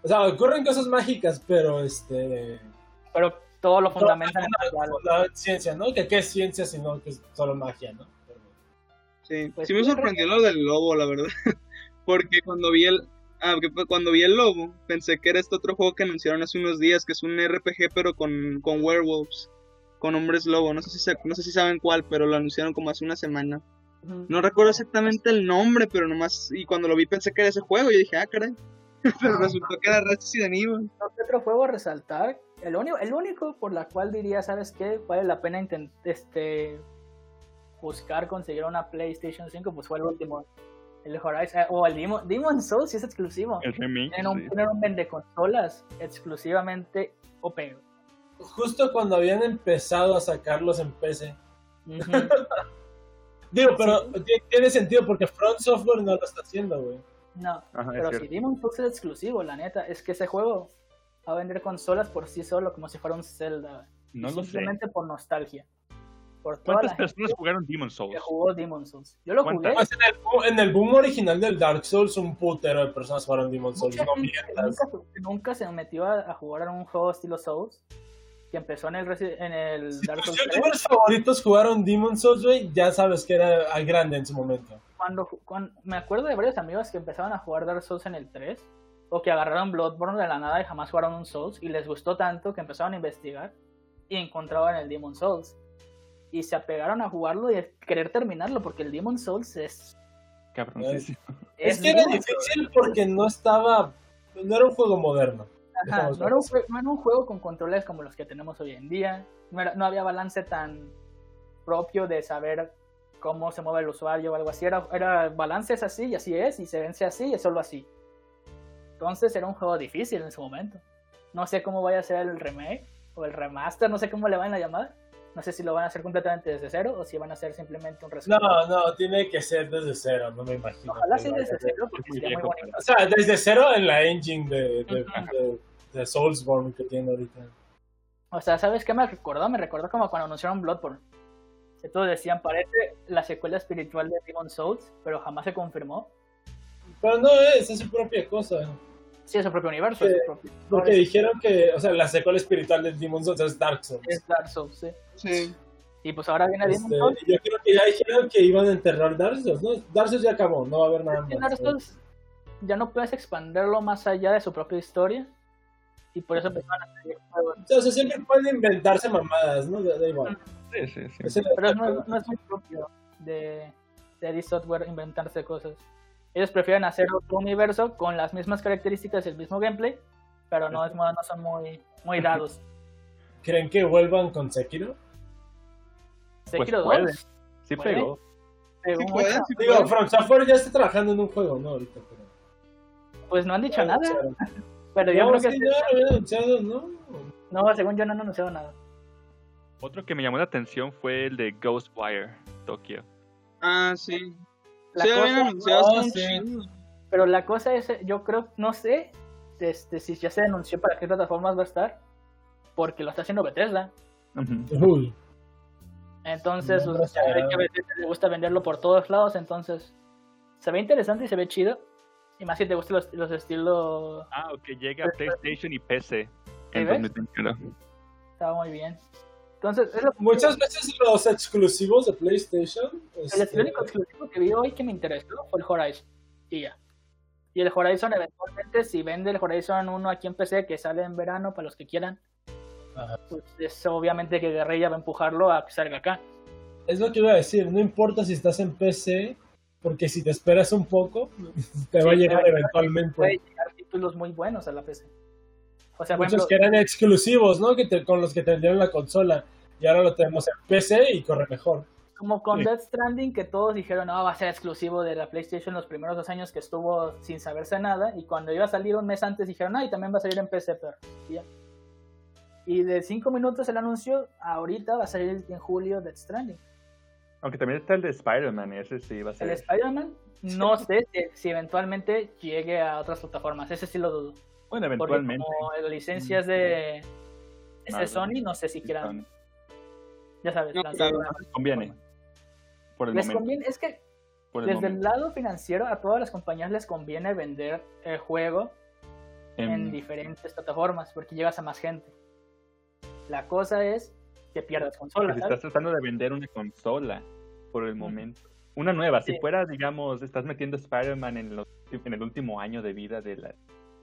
O sea, ocurren cosas mágicas, pero este... Pero todo lo fundamenta en la, ciencia, ¿no? Que qué es ciencia sino que es solo magia, ¿no? Sí, pues sí me sorprendió lo del lobo, la verdad. Porque cuando vi el, Ah, cuando vi el lobo, pensé que era este otro juego que anunciaron hace unos días, que es un RPG pero con, con werewolves, con hombres lobo. No sé, si no sé si saben cuál, pero lo anunciaron como hace una semana. No recuerdo exactamente el nombre, pero nomás, y cuando lo vi pensé que era ese juego, y dije, ah, caray. pero resultó que era Resident Evil. Otro juego a resaltar, el único, el único por la cual diría, ¿sabes qué? Vale la pena este, buscar conseguir una PlayStation 5, pues fue el último el Horizon, eh, o el Demon, Demon Souls sí es exclusivo. El remake. Tienen un, un vende consolas exclusivamente OP. Justo cuando habían empezado a sacarlos en PC. Digo, pero tiene sentido porque Front Software no lo está haciendo, güey. No, pero si Demon Souls es exclusivo, la neta, es que ese juego va a vender consolas por sí solo como si fuera un Zelda. No lo simplemente por nostalgia. ¿Cuántas personas jugaron Demon Souls? jugó Demon Souls. Yo lo jugué. Pues en, el, boom original del Dark Souls, un putero de personas jugaron Demon Souls. No nunca, nunca, se metió a, jugar a un juego estilo Souls. Que empezó en el, en el Dark Souls. Si tus favoritos jugaron Demon Souls, güey, ya sabes que era grande en su momento. Cuando, me acuerdo de varios amigos que empezaban a jugar Dark Souls en el 3 o que agarraron Bloodborne de la nada y jamás jugaron un Souls y les gustó tanto que empezaron a investigar y encontraban el Demon Souls. Y se apegaron a jugarlo y a querer terminarlo porque el Demon Souls es... Cabroncísimo. Es que era difícil porque no estaba. No era un juego moderno. Ajá, no, era un, ver. jue- no era un juego con controles como los que tenemos hoy en día. No, era- no había balance tan propio de saber cómo se mueve el usuario o algo así. Era, era balance es así y así es, y se vence así y es solo así. Entonces era un juego difícil en su momento. No sé cómo vaya a ser el remake o el remaster, no sé cómo le van a llamar. No sé si lo van a hacer completamente desde cero o si van a hacer simplemente un rescate. No, no, tiene que ser desde cero, no me imagino. Ojalá que sea desde ser. cero porque muy sería muy bonito. O sea, desde cero en la engine de, de, Ujú. de, de Soulsborne que tiene ahorita. O sea, ¿sabes qué me recordó? Me recordó como cuando anunciaron Bloodborne. Que todos decían, parece la secuela espiritual de Demon Souls, pero jamás se confirmó. Pero no es, es su propia cosa. Sí, es su propio universo. Es su propio- Porque dijeron que, o sea, la secuela espiritual de Demon Souls es Dark Souls. es Dark Souls, sí. Sí. Y pues ahora viene Demon Este, Souls. yo creo que ya dijeron que iban a enterrar Dark Souls, ¿no? Dark Souls ya acabó, no va a haber nada más. Dark Souls ya no puedes expanderlo más allá de su propia historia. Y por eso empezaron a hacer juegos. O sea, siempre pueden inventarse mamadas, ¿no? Da, igual. Sí, sí, Pero no, es- no es muy propio de, de ID Software inventarse cosas. Ellos prefieren hacer otro universo con las mismas características y el mismo gameplay, pero no, es, no son muy, muy dados. ¿Creen que vuelvan con Sekiro? Sekiro puede. 2 Sí ¿Puede? pegó. pegó Sí mucho. puede, sí Digo, puede. From Software ya está trabajando en un juego, ¿no? Ahorita, pero... Pues no han dicho nada, pero yo No, creo que sí, anunciado, ¿no? No, según yo no han anunciado nada. Otro que me llamó la atención fue el de Ghostwire Tokyo. Ah, sí. La sí, habían cosa- no, sí. Pero la cosa es, yo creo, no sé este, si ya se anunció para qué plataformas va a estar, porque lo está haciendo Bethesda. Ujú. Uy. Entonces, No, pues, ve que a le gusta venderlo por todos lados, entonces se ve interesante y se ve chido. Y más si te gustan los, los estilos, Ah, ok, llega a PlayStation y PC en ves? 2021. estaba muy bien. Entonces, es lo que- Muchas veces los exclusivos de PlayStation. el, este, el único exclusivo que vi hoy que me interesó fue el Horizon. Y ya. Y el Horizon, eventualmente, si vende el Horizon 1 aquí en PC, que sale en verano para los que quieran, Ajá. pues es obviamente que Guerrilla va a empujarlo a que salga acá. Es lo que iba a decir, no importa si estás en PC, porque si te esperas un poco, te va a Sí, llegar eventualmente. Puede llegar títulos muy buenos a la PC. O sea, Muchos ejemplo, que eran exclusivos, ¿no? Que te- con los que tendrían la consola. Y ahora lo tenemos en PC y corre mejor. como con Sí. Death Stranding, que todos dijeron, no, va a ser exclusivo de la PlayStation los primeros dos años que estuvo sin saberse nada. Y cuando iba a salir un mes antes, dijeron, ah, y también va a salir en PC, pero ya. Y de cinco minutos el anuncio, ahorita va a salir en julio Death Stranding. Aunque también está el de Spider-Man, ese sí va a El ser. Spider-Man, no sé si, si eventualmente llegue a otras plataformas, ese sí lo dudo. Bueno, Porque eventualmente. como las licencias de, es de. Sony, no sé si quieran, ya sabes, No, lanzar claro. una- Les conviene. Por el Les momento. conviene, es que el desde el lado financiero a todas las compañías les conviene vender el juego en Em, diferentes plataformas porque llegas a más gente. La cosa es que pierdas ¿sabes? estás tratando de vender una consola por el momento. Una nueva, si fuera, digamos, estás metiendo Spider-Man en, los- en el último año de vida de la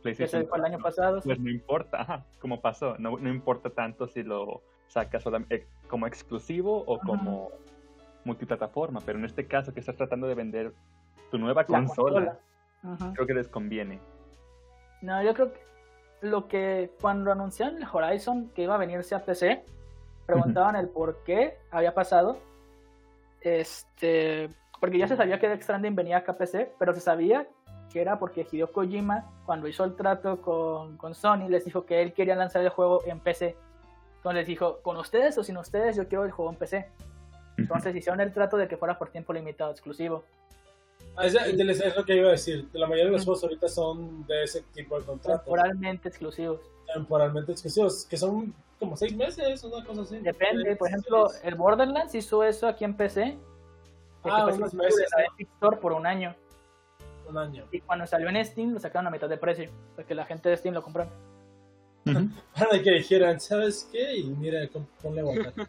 PlayStation. fue el año 4, pasado. Pues no importa, ajá, como pasó, no, no importa tanto si lo sacas ex- como exclusivo o Ajá. como multiplataforma, pero en este caso que estás tratando de vender tu nueva la consola, consola. Creo que les conviene. No, yo creo que lo que cuando anunciaron el Horizon que iba a venirse a PC, preguntaban el por qué había pasado. Este, porque ya se sabía que Death Stranding venía acá a PC, pero se sabía que era porque Hideo Kojima, cuando hizo el trato con, con Sony, les dijo que él quería lanzar el juego en PC. Entonces les dijo, con ustedes o sin ustedes, yo quiero el juego en PC. Entonces hicieron el trato de que fuera por tiempo limitado, exclusivo. Ah, Es, es lo que iba a decir. La mayoría de los juegos ahorita son de ese tipo de contratos. Temporalmente exclusivos. Temporalmente exclusivos, que son como seis meses, una cosa así. Depende, por ejemplo, el Borderlands hizo eso aquí en PC. porque Ah, unos de meses. Epic Store por un año. Un año. Y cuando salió en Steam lo sacaron a mitad de precio, porque la gente de Steam lo compró. Para que dijeran, ¿sabes qué? Y mira, con- ponle aguacate.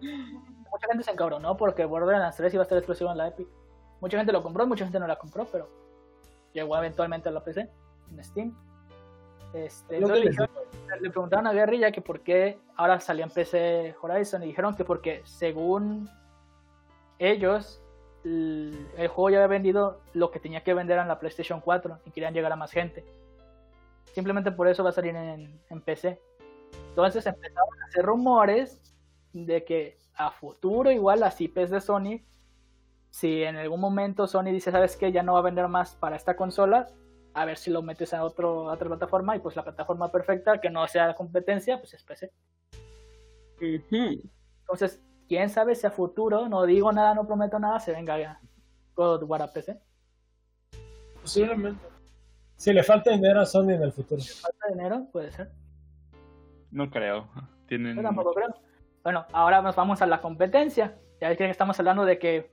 Mucha gente se encabronó porque Borderlands 3 iba a estar exclusivo en la Epic. Mucha gente lo compró, mucha gente no la compró, pero llegó eventualmente a la PC, en Steam. Este, entonces le, dijeron- le preguntaron a Guerrilla que por qué ahora salía en PC Horizon y dijeron que porque según ellos el, el juego ya había vendido lo que tenía que vender en la PlayStation 4 y querían llegar a más gente. Simplemente por eso va a salir en, en PC. Entonces empezaron a hacer rumores de que a futuro igual las IPs de Sony, si en algún momento Sony dice, sabes que ya no va a vender más para esta consola, a ver si lo metes a, otro, a otra plataforma y pues la plataforma perfecta que no sea competencia, pues es PC. Entonces, quién sabe si a futuro, no digo nada, no prometo nada, se venga ya God of War a PC. Posiblemente. Si le falta dinero a Sony en el futuro. Falta dinero, puede ser. No creo. Tienen. Yo tampoco creo. Bueno, ahora nos vamos a la competencia. Ya ves que estamos hablando de que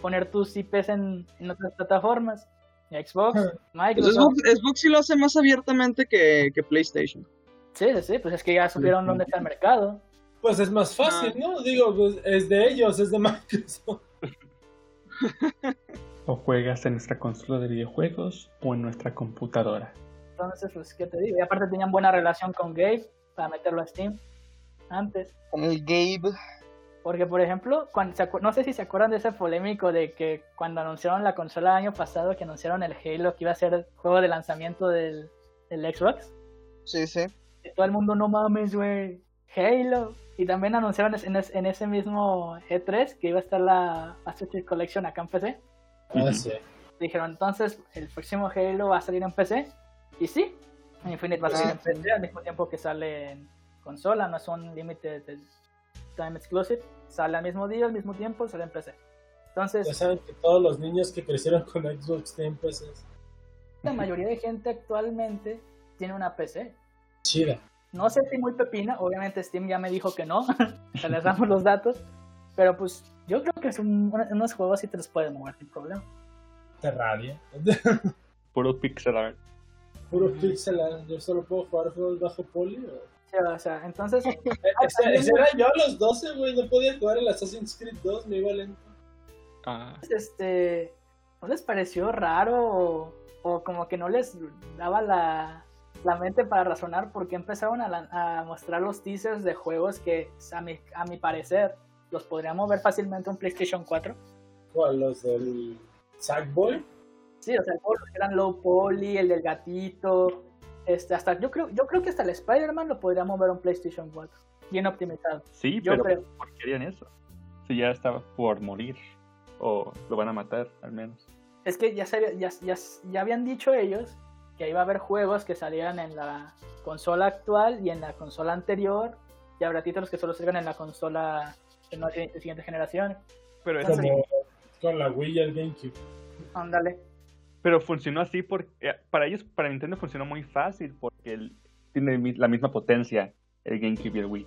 poner tus IPs en, en otras plataformas. Xbox, Pues Microsoft. Xbox, Xbox sí lo hace más abiertamente que, que PlayStation. Sí, sí, sí, pues es que ya supieron dónde está el mercado. Pues es más fácil, ¿no? Digo, pues, es de ellos, es de Microsoft. O juegas en nuestra consola de videojuegos o en nuestra computadora. Entonces, pues, ¿qué te digo? Y aparte tenían buena relación con Gabe para meterlo a Steam antes. Con el Gabe. Porque, por ejemplo, cuando, se acu- no sé si se acuerdan de ese polémico de que cuando anunciaron la consola el año pasado, que anunciaron el Halo, que iba a ser el juego de lanzamiento del, del Xbox. Sí, sí. Y todo el mundo, no mames, güey, Halo. Y también anunciaron en, es- en ese mismo E3 que iba a estar la Master Chief Collection acá en PC. Ah, sí. Dijeron, entonces, el próximo Halo va a salir en PC. Y sí, Infinite va a salir en PC al mismo tiempo que sale en consola, no es un limited time exclusive. Sale al mismo día, al mismo tiempo, sale en PC. Ya Entonces, saben que todos los niños que crecieron con Xbox tienen PCs. la mayoría de gente actualmente tiene una PC. Chida. No sé si muy pepina, obviamente Steam ya me dijo que no, se les damos los datos. Pero pues yo creo que es un- unos juegos sí te los pueden mover sin problema. Terraria. Puro pixel art. Puro pixel art. Yo solo puedo jugar juegos bajo poli. o- o sea, entonces, Ese, ese era yo a los 12, güey. No podía jugar el Assassin's Creed 2, me iba lento. Ah, este, ¿no les pareció raro o, o como que no les daba la, la mente para razonar por qué empezaron a, a mostrar los teasers de juegos que a mi, a mi parecer los podría mover fácilmente un PlayStation 4? ¿Cuál? Los del Sackboy. Sí, o sea, todos los que eran low poly, el del gatito, este, hasta yo creo, yo creo que hasta el Spider-Man lo podría mover un PlayStation 4, bien optimizado. sí, Yo pero creo. ¿por qué harían eso? Si ya estaba por morir. O lo van a matar, al menos. Es que ya, se- ya, ya, ya habían dicho ellos que iba a haber juegos que salieran en la consola actual y en la consola anterior, y habrá títulos que solo salgan en la consola de de siguiente generación. Pero, eso- Como con la Wii y el GameCube. Ándale. Pero funcionó así porque eh, para ellos, para Nintendo funcionó muy fácil porque el- tiene la misma potencia el GameCube y el Wii.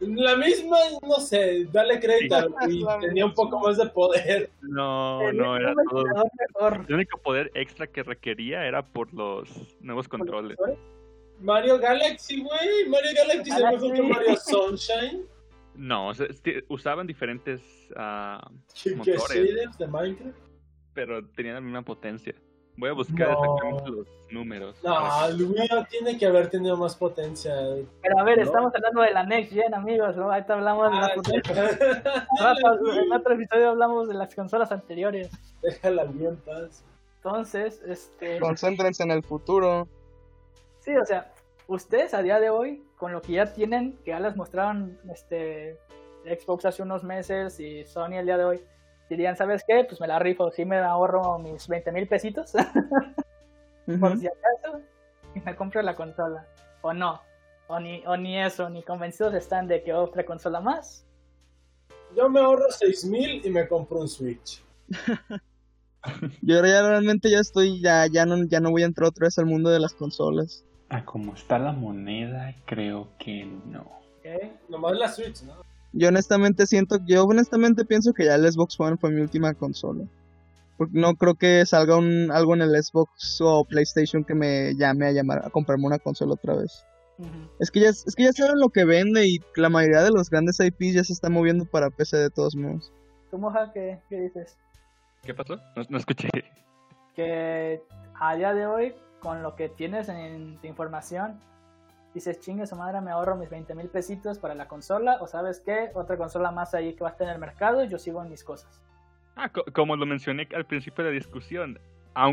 La misma, no sé, dale crédito Sí. al Wii. Tenía un poco más de poder. No, Tenía no, era todo. mejor. El único poder extra que requería era por los nuevos controles. Mario Galaxy, güey. Mario Galaxy Galaxy. mejor que Mario Sunshine. No, o sea, usaban diferentes, que Motores. shaders de Minecraft. Pero tenían la misma potencia. Voy a buscar No. exactamente los números. No, el Wii no tiene que haber tenido más potencia. Pero a ver, No. estamos hablando de la Next Gen, amigos, ¿no? Ahorita hablamos de la Ah, potencia. En otro episodio hablamos de las consolas anteriores. déjala bien en paz. Entonces, este... Concéntrense en el futuro. Sí, o sea, ustedes a día de hoy, con lo que ya tienen, que ya les mostraron este Xbox hace unos meses y Sony el día de hoy, dirían, ¿sabes qué? Pues me la rifo, sí me ahorro mis 20 mil pesitos, por si acaso, y me compro la consola. O no, o ni, o ni eso, ni convencidos están de que otra consola más. Yo me ahorro 6000 y me compro un Switch. Yo ahora ya realmente ya estoy, ya, ya no, ya no voy a entrar otra vez al mundo de las consolas. Ah, como está la moneda, creo que no. ¿ok? Nomás la Switch, ¿no? Yo honestamente siento, yo honestamente pienso que ya el Xbox One fue mi última consola. Porque no creo que salga un, algo en el Xbox o PlayStation que me llame a llamar a comprarme una consola otra vez. Es que ya, es que ya saben lo que vende y la mayoría de los grandes IPs ya se están moviendo para PC de todos modos. ¿Tú, Moja, qué, qué dices? ¿Qué pasó? No, no escuché. Que a día de hoy con lo que tienes en tu información, dices, chingue su madre, me ahorro mis 20 mil pesitos para la consola, o sabes qué, otra consola más ahí que va a estar en el mercado y yo sigo en mis cosas. Ah, co- como lo mencioné al principio de la discusión,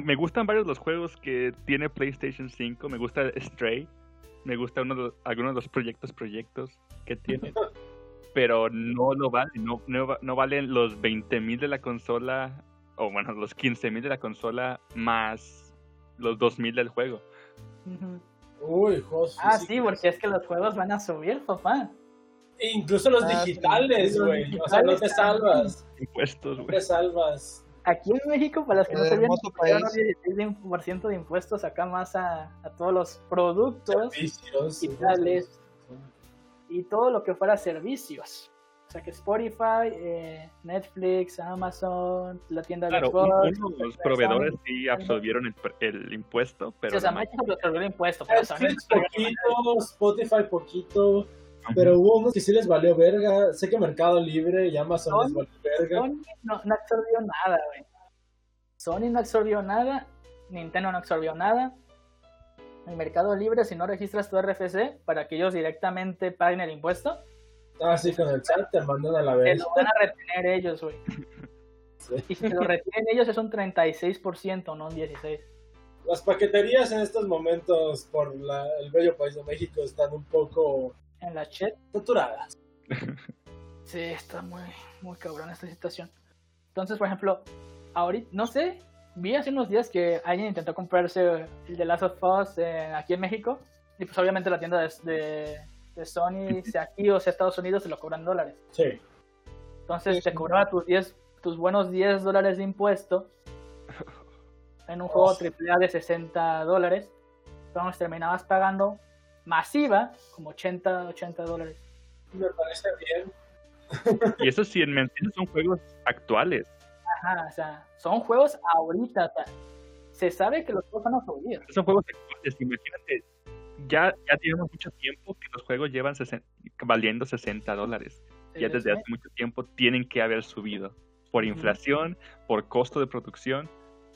me gustan varios los juegos que tiene PlayStation 5, me gusta Stray, me gusta uno de los- algunos de los proyectos proyectos que tiene, pero no lo vale, no, no, no valen los 20 mil de la consola, o bueno, los 15 mil de la consola más los 2 mil del juego. Ujú. Uy, juegos Ah, sí, porque es que los juegos van a subir, papá. E Incluso los Ah, digitales, güey. O sea, no te digitales salvas. Impuestos, No güey. te salvas. Aquí en México, para los que no sabían, un 16% de impuestos acá más a, a todos los productos Servicios. digitales y todo lo que fuera servicios. O sea que Spotify, eh, Netflix, Amazon, la tienda de Claro, Xbox, uno los proveedores sí absorbieron el, impuesto, pero Sí, o sea, no- Microsoft absorbió el impuesto, pero Sony Netflix poquito, Spotify poquito, pero hubo unos que sí les valió verga. Sé que Mercado Libre y Amazon les valió verga. Sony no, no absorbió nada, güey. Sony no absorbió nada, Nintendo no absorbió nada. En Mercado Libre, si no registras tu RFC para que ellos directamente paguen el impuesto, Ah, sí, con el chat te mandan a la te vez. lo van a retener ellos, güey. Sí. Y si te lo retienen ellos es un 36%, no un 16%. Las paqueterías en estos momentos por la- el bello país de México están un poco En la chat, saturadas. sí, está muy, muy cabrón esta situación. Entonces, por ejemplo, ahorita, no sé, vi hace unos días que alguien intentó comprarse el de Last of Us eh, aquí en México. Y pues obviamente la tienda de, de, de Sony, sea aquí o sea Estados Unidos, te lo cobran dólares. Sí. Entonces Sí, te sí. cobraba tus 10, tus buenos 10 dólares de impuesto en un juego Oh. AAA de 60 dólares. Entonces terminabas pagando masiva como 80, 80 dólares. Me parece bien. Y eso sí, en mentiras son juegos actuales. Ajá, o sea, son juegos ahorita. o sea, se sabe que los juegos van a subir. Son juegos actuales, imagínate. Ya, ya tenemos mucho tiempo que los juegos llevan 60 valiendo 60 dólares. Ya desde hace mucho tiempo tienen que haber subido. Por inflación, por costo de producción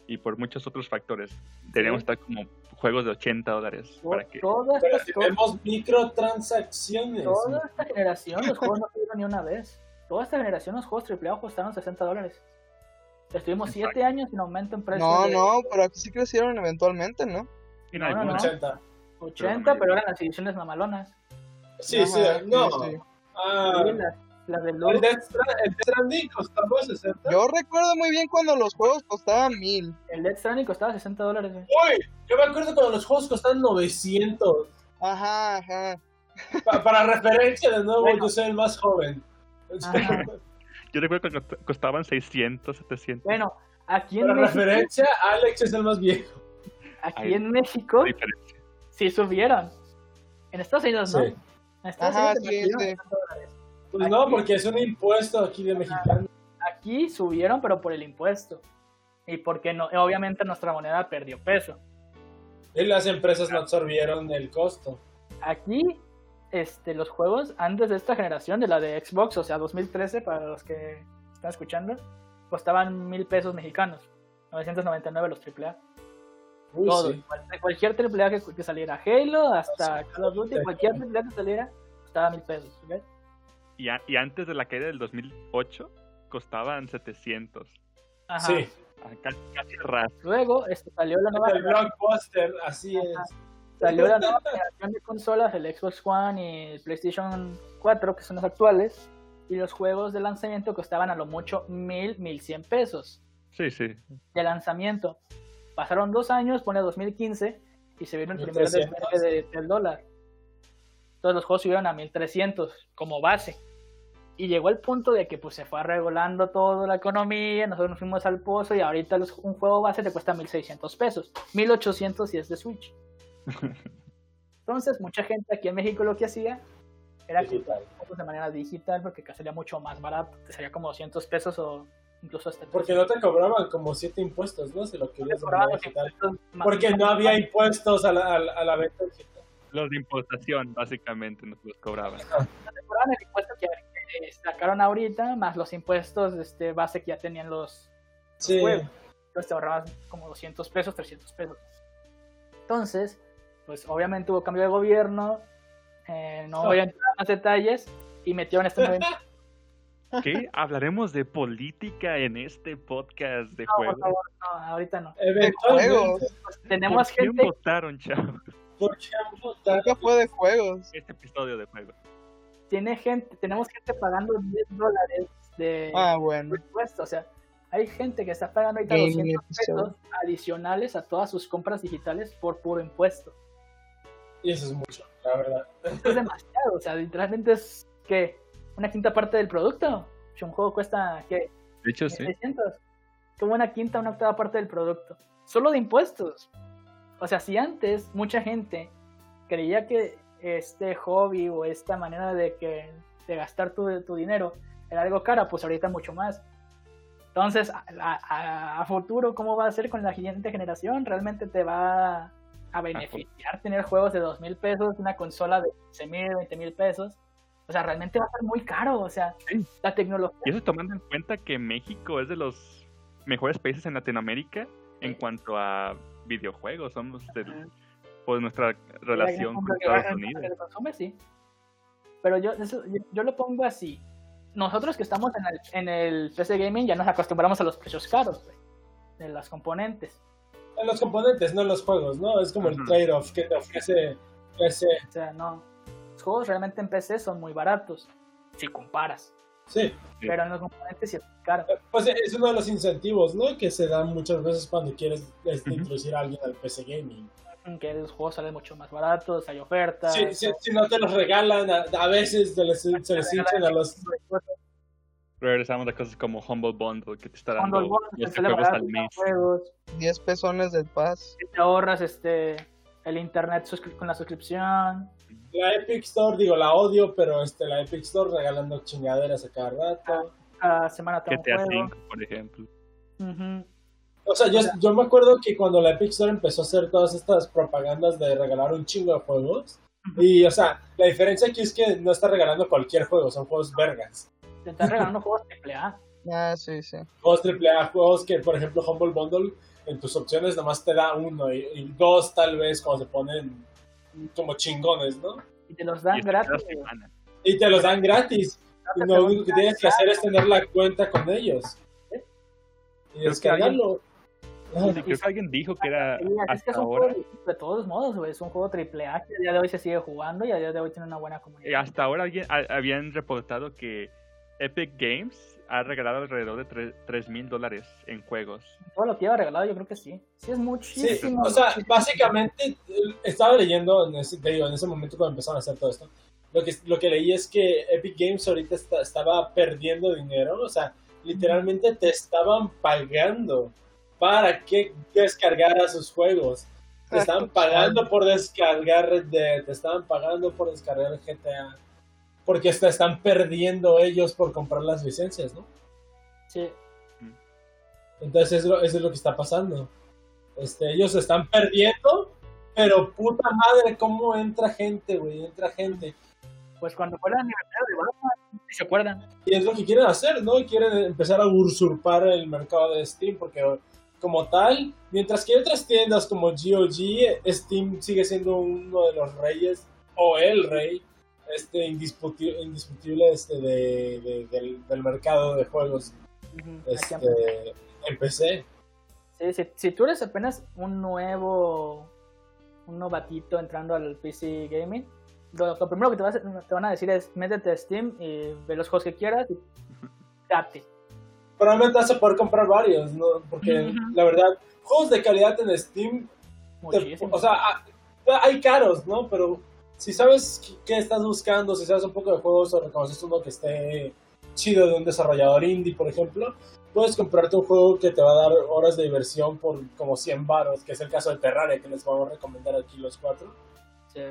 y por muchos otros factores. Sí. estar como juegos de 80 dólares. To- Para que... Todas Pero estas si cosas- vemos microtransacciones. toda esta generación los juegos no subieron ni una vez. Toda esta generación los juegos AAA costaron 60 dólares. Estuvimos 7 años sin aumento en precio. No, de no, pero aquí sí crecieron eventualmente, ¿no? en no, no, no. 80. 80, pero eran las ediciones mamalonas. Sí, sí, no. sí. Ah, las, las de el Death Stra- el Death Stranding costaba 60. Yo recuerdo muy bien cuando los juegos costaban mil. el Death Stranding costaba 60 dólares. Uy, yo me acuerdo cuando los juegos costaban 900. Ajá, ajá. Pa- para referencia, de nuevo, Bueno. yo soy el más joven. Ajá. Yo recuerdo que cost- costaban 600, 700. Bueno, aquí en Para México, referencia, Alex es el más viejo. aquí Hay- en México diferencia. Sí subieron. En Estados Unidos no. Sí. En Estados Ajá, Unidos sí, subieron sí. 60 dólares. Pues no, porque es un impuesto aquí de mexicano. Aquí subieron, pero por el impuesto. Y porque no, obviamente nuestra moneda perdió peso. Y las empresas no absorbieron el costo. Aquí, este, los juegos antes de esta generación, de la de Xbox, o sea, 2013, para los que están escuchando, costaban mil pesos mexicanos. 999 los AAA. Uy, Todos. sí. Cual- Cualquier AAA que, que saliera. Halo, hasta Sí. Call of Duty, Sí. cualquier AAA que saliera, costaba mil pesos. ¿ok? Y, a- y antes de la caída del 2008, costaban 700. Ajá. Sí, Ah, Casi, casi. Luego este, salió la nueva el blockbuster, así es. Salió la nueva generación de consolas, el Xbox One y el PlayStation 4, que son los actuales, y los juegos de lanzamiento costaban a lo mucho mil, mil cien pesos Sí, sí. de lanzamiento. Pasaron dos años, pone 2015, y se vino el primer 1300. despegue de- del dólar. Todos los juegos subieron a 1300 como base. Y llegó el punto de que pues se fue regulando toda la economía, nosotros nos fuimos al pozo y ahorita los- un juego base te cuesta 1600 pesos, 1800 si es de Switch. Entonces, mucha gente aquí en México lo que hacía era comprar juegos de manera digital porque acá salía mucho más barato, te salía como 200 pesos o incluso hasta Porque no te cobraban como siete impuestos, ¿no? Si lo querías los digital. Porque no había impuestos a la, a la- a la venta digital. Los de importación, básicamente, nos los cobraban. te cobraban el impuesto que, que sacaron ahorita, más los impuestos este, base que ya tenían los, Sí. juegos. Entonces te ahorrabas como 200 pesos, 300 pesos. Entonces, pues obviamente hubo cambio de gobierno, eh, no voy a entrar en más detalles, y metieron este nuevo ¿Qué? ¿Hablaremos de política en este podcast de No, por juegos? favor, no, ahorita no. Eventualmente, juegos. Pues, tenemos ¿Por quién gente, votaron, chavos? ¿por qué? Nunca fue de juegos. Este episodio de juegos. tiene gente, tenemos gente pagando 10 dólares de, Ah, bueno. de impuestos, o sea, hay gente que está pagando ahorita Gaming 200 pesos adicionales a todas sus compras digitales por puro impuesto. Y eso es mucho, la verdad. Es demasiado, o sea, literalmente es que una quinta parte del producto. Si un juego cuesta, ¿qué? De hecho, sí. 600. Como una quinta, una octava parte del producto. Solo de impuestos. O sea, si antes mucha gente creía que este hobby o esta manera de que de gastar tu, tu dinero era algo cara, pues ahorita mucho más. Entonces, a, a- a futuro, ¿cómo va a ser con la siguiente generación? ¿Realmente te va a beneficiar tener juegos de dos mil pesos, una consola de 15 mil, 20 mil pesos? O sea, realmente va a ser muy caro. O sea, Sí. la tecnología Y eso tomando en cuenta que México es de los mejores países en Latinoamérica en cuanto a videojuegos. Somos del, por nuestra relación con Estados Unidos. consume, sí. Pero yo, eso- yo, yo lo pongo así. Nosotros que estamos en el, en el PC Gaming ya nos acostumbramos a los precios caros, güey, de las componentes. En los componentes, no en los juegos, ¿no? Es como el trade-off que te ofrece ese. O sea, no. Los juegos realmente en PC son muy baratos, si comparas. Sí. Pero en los componentes sí es caro. pues es uno de los incentivos, ¿no? Que se dan muchas veces cuando quieres este, introducir a alguien al PC Gaming. Que los juegos salen mucho más baratos, hay ofertas. Sí, sí, si no te los regalan, a, a veces se les, se les hinchan a los. Regresamos a cosas como Humble Bundle, que te está dando Cuando el bono te 12 sale juegos barato, al mes. juegos, 10 pesones del paz. y te ahorras este el internet con la suscripción. La Epic Store, digo, la odio, pero este, la Epic Store regalando chingaderas a cada rato. Cada semana te da un GTA. 5, por ejemplo. O sea, yo, yo me acuerdo que cuando la Epic Store empezó a hacer todas estas propagandas de regalar un chingo de juegos, y o sea, la diferencia aquí es que no está regalando cualquier juego, son juegos vergas. Te están regalando juegos AAA. Ah, sí, sí. Juegos AAA, juegos que, por ejemplo, Humble Bundle, en tus opciones nomás te da uno y, y dos tal vez cuando se ponen como chingones, ¿no? Y te los dan Y gratis. Y te los dan gratis. Y lo único que tienes que hacer es tener la cuenta con ellos. Y que descargarlo. Ah, Sí, creo que alguien dijo que era así es que es un juego ahora. de, de todos modos, güey. Es un juego AAA que a día de hoy se sigue jugando y a día de hoy tiene una buena eh, comunidad. Hasta ahora alguien, a- habían reportado que Epic Games ha regalado alrededor de 3 mil dólares en juegos. Todo lo que lleva regalado, yo creo que sí. Sí, es Sí, muchísimo. o sea, muchísimo. básicamente estaba leyendo, en ese, te digo, en ese momento cuando empezaron a hacer todo esto, lo que, lo que leí es que Epic Games ahorita está- estaba perdiendo dinero, o sea, literalmente te estaban pagando para que descargaras sus juegos. Te estaban pagando por descargar Red Dead, te estaban pagando por descargar GTA, porque te están perdiendo ellos por comprar las licencias, ¿no? Sí. Entonces eso, eso es lo que está pasando. Este, ellos están perdiendo, pero puta madre, ¿cómo entra gente, güey? Entra gente. Pues cuando fue el aniversario de Batman, se acuerdan. Y es lo que quieren hacer, ¿no? Quieren empezar a usurpar el mercado de Steam, porque como tal, mientras que hay otras tiendas como GOG, Steam sigue siendo uno de los reyes, o el rey, este indisputi- indiscutible este, de, de- del, del mercado de juegos este, aquí en PC. Sí, si, si tú eres apenas un nuevo, un novatito entrando al PC Gaming, lo, lo primero que te, vas te van a decir es métete a Steam y ve los juegos que quieras y date. probablemente vas a poder comprar varios, ¿no? Porque la verdad, juegos de calidad en Steam, te- o sea, hay caros, ¿no? Pero si sabes qué- estás buscando, si sabes un poco de juegos o reconoces uno que esté chido de un desarrollador indie, por ejemplo, puedes comprarte un juego que te va a dar horas de diversión por como 100 baros, que es el caso de Terraria, que les vamos a recomendar aquí los cuatro. Sí.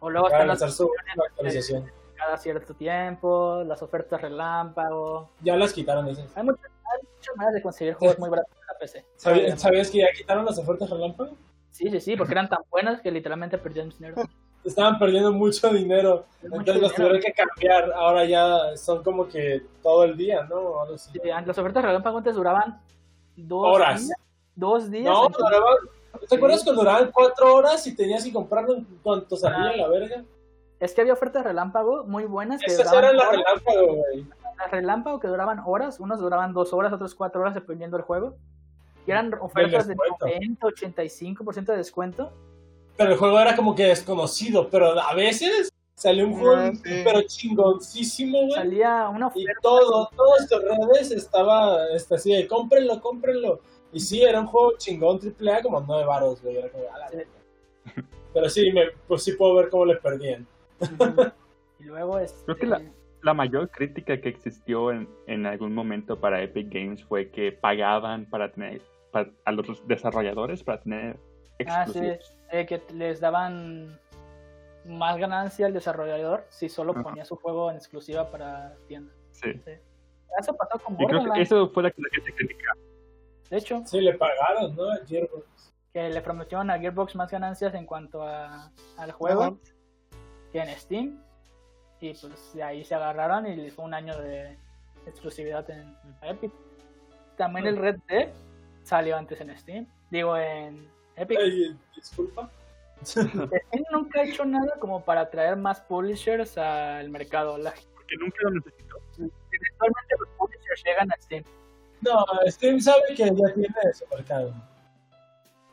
O luego están las lanzar su actualización. cada cierto tiempo, las ofertas relámpago. Ya las quitaron esas. Hay muchas, hay muchas maneras de conseguir juegos muy baratos en la PC. ¿Sabías, ¿Sabías que ya quitaron las ofertas relámpago? Sí, sí, sí, porque eran tan buenas que literalmente perdían dinero. Estaban perdiendo mucho dinero. Entonces los tuvieron que cambiar. Ahora ya son como que todo el día, ¿no? Sí, las ofertas relámpago antes duraban dos Horas. días. Dos días. No, entonces- duraban, ¿Te acuerdas cuando duraban cuatro horas y tenías que comprarlo en cuanto salía Ah. la verga? Es que había ofertas relámpago muy buenas que Esas eran las relámpago, güey. Las relámpago que duraban horas, unos duraban dos horas, otros cuatro horas dependiendo del juego. Y eran ofertas de descuento. 90, 85% de descuento. Pero el juego era como que desconocido, pero a veces salió un juego Ah, sí. pero chingoncísimo, güey. Salía una Y oferta. todo, todas estas redes estaba este, así de cómprenlo, cómprenlo. Y sí, era un juego chingón triple A como nueve varos, güey. Era como, a la Sí. Pero sí, me, pues sí puedo ver cómo le perdían. Y luego este, Creo que la- La mayor crítica que existió en, en algún momento para Epic Games fue que pagaban para tener para- a los desarrolladores para tener Ah, sí. eh, que les daban más ganancia al desarrollador si solo Ajá. ponía su juego en exclusiva para tienda. Sí. Eso pasó con Y creo que eso fue lo que la gente criticaba. De hecho, Sí, le pagaron, ¿no? A Gearbox. que le prometieron a Gearbox más ganancias en cuanto a, al juego Ajá. que en Steam. Y pues de ahí se agarraron y les fue un año de exclusividad en Epic. También el Red Dead salió antes en Steam. Digo, en Epic. Ay, disculpa. Steam nunca ha hecho nada como para atraer más publishers al mercado. La, Porque nunca lo necesitó. actualmente los publishers llegan a Steam. No, Steam sabe que ya tiene su mercado.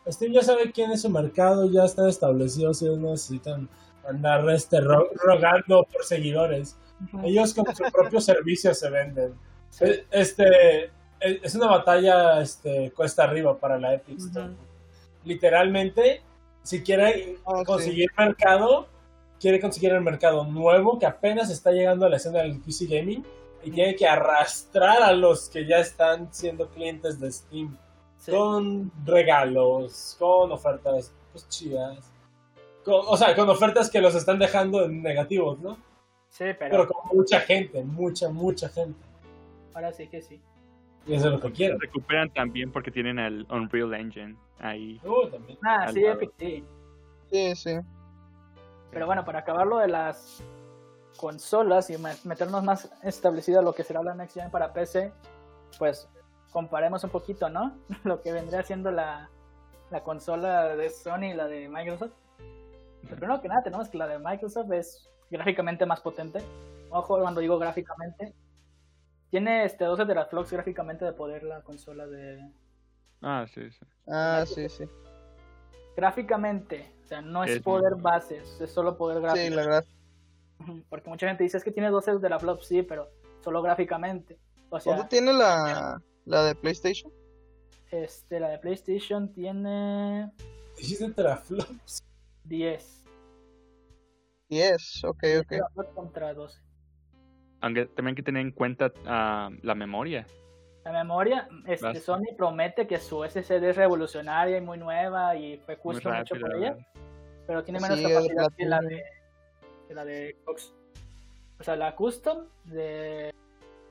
Steam ya sabe quién es su mercado, ya están establecidos, ellos no necesitan andar este, ro- rogando por seguidores. Ellos con su propio servicio se venden. Sí. Eh, Este, eh, es una batalla este, cuesta arriba para la Epic Store. Literalmente, si quiere Ah, sí. conseguir mercado, quiere conseguir el mercado nuevo que apenas está llegando a la escena del PC Gaming y tiene que arrastrar a los que ya están siendo clientes de Steam Sí. con regalos, con ofertas pues, chidas. Con- o sea, con ofertas que los están dejando en negativos, ¿no? Sí, pero, Pero con mucha gente, mucha, mucha gente. ahora sí que sí. Y eso es lo que. Recuperan también porque tienen el Unreal Engine ahí. Uh, también. Ah, sí. Epic sí. Sí, sí. Pero bueno, para acabarlo de las consolas y me- meternos más establecido a lo que será la Next Gen para PC, pues comparemos un poquito, ¿no? Lo que vendría siendo la, la consola de Sony y la de Microsoft. Pero primero que nada tenemos que la de Microsoft es gráficamente más potente. Ojo cuando digo gráficamente. Tiene este 12 teraflops gráficamente de poder la consola de... Ah, sí, sí. Ah, sí, sí. Gráficamente, o sea, no es, Es poder muy- bases, es solo poder gráfico. Sí, la verdad. Porque mucha gente dice es que tiene 12 de la flop, sí, pero solo gráficamente. O sea, ¿Cuánto tiene la, la de PlayStation? este, la de PlayStation tiene Dijiste teraflops. 10. 10, ok, ok. teraflops contra 12. Aunque también hay que tener en cuenta ah, la memoria. La memoria, este. Sony promete que su SSD es revolucionaria y muy nueva y fue justo mucho por ella, pero tiene menos Sí, capacidad que la de, que la de Xbox. O sea, la custom de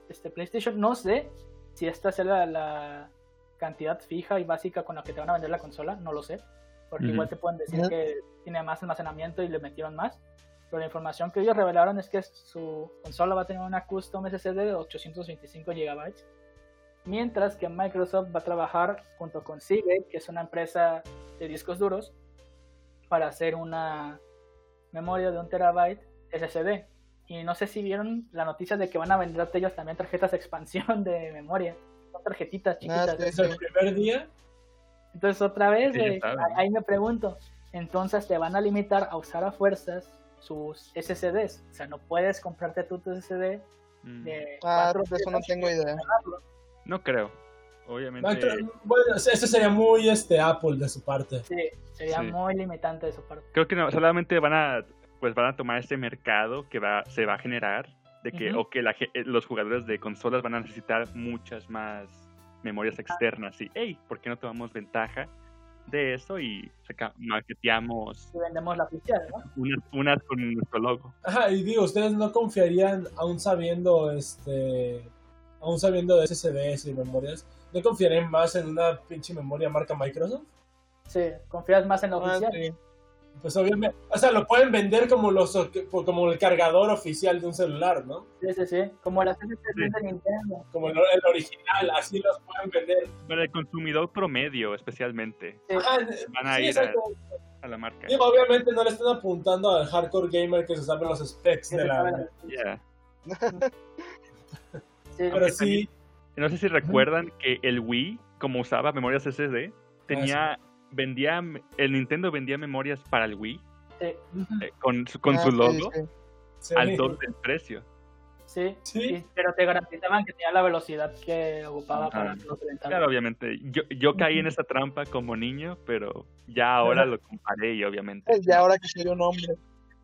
este PlayStation, no sé si esta sea la, la cantidad fija y básica con la que te van a vender la consola, no lo sé, porque igual te pueden decir que tiene más almacenamiento y le metieron más. Pero la información que ellos revelaron es que su consola va a tener una custom SSD de 825 GB mientras que Microsoft va a trabajar junto con Seagate, que es una empresa de discos duros, para hacer una memoria de un terabyte SSD. Y no sé si vieron la noticia de que van a venderte ellos también tarjetas de expansión de memoria. Son tarjetitas chiquitas. Ah. Es el primer día. Entonces otra vez, Sí, saben. ahí me pregunto, entonces te van a limitar a usar a fuerzas sus SSDs. O sea, no puedes comprarte tú tu SSD Mm, de Ah, cuatro de eso no tengo idea. No creo. Obviamente. Bueno, eso sería muy este Apple de su parte. Sí, sería Sí. muy limitante de su parte. Creo que no, solamente van a pues van a tomar este mercado que va se va a generar de que o que la eh, los jugadores de consolas van a necesitar muchas más memorias externas y hey, ¿por qué no tomamos ventaja de eso y marketeamos Si vendemos la oficial, ¿no? unas, unas con nuestro logo? Ajá, y digo, ustedes no confiarían, aún sabiendo este, aún sabiendo de SSDs y memorias, ¿no confiarían más en una pinche memoria marca Microsoft? Sí, confías más en la Ah, oficial. sí. Pues obviamente, o sea, lo pueden vender como los como el cargador oficial de un celular, ¿no? Sí, sí, sí, como las SSD de Nintendo. Como el, el, original, así los pueden vender. Para el consumidor promedio, especialmente. Sí. Van a sí, ir a, la marca. Digo, obviamente no le están apuntando al hardcore gamer que se sabe los specs Sí, de la... Yeah. Sí, Pero sí, No sé si recuerdan que el Wii, como usaba memorias SSD, tenía vendía el Nintendo vendía memorias para el Wii sí, eh, con su, con Ah, su sí, logo sí. sí. al doble del precio. sí, Sí. sí, pero te garantizaban que tenía la velocidad que ocupaba para lo calentaran. Claro, obviamente. Yo, yo caí en esa trampa como niño, pero ya ahora lo comparé y obviamente Ya ahora que soy un hombre.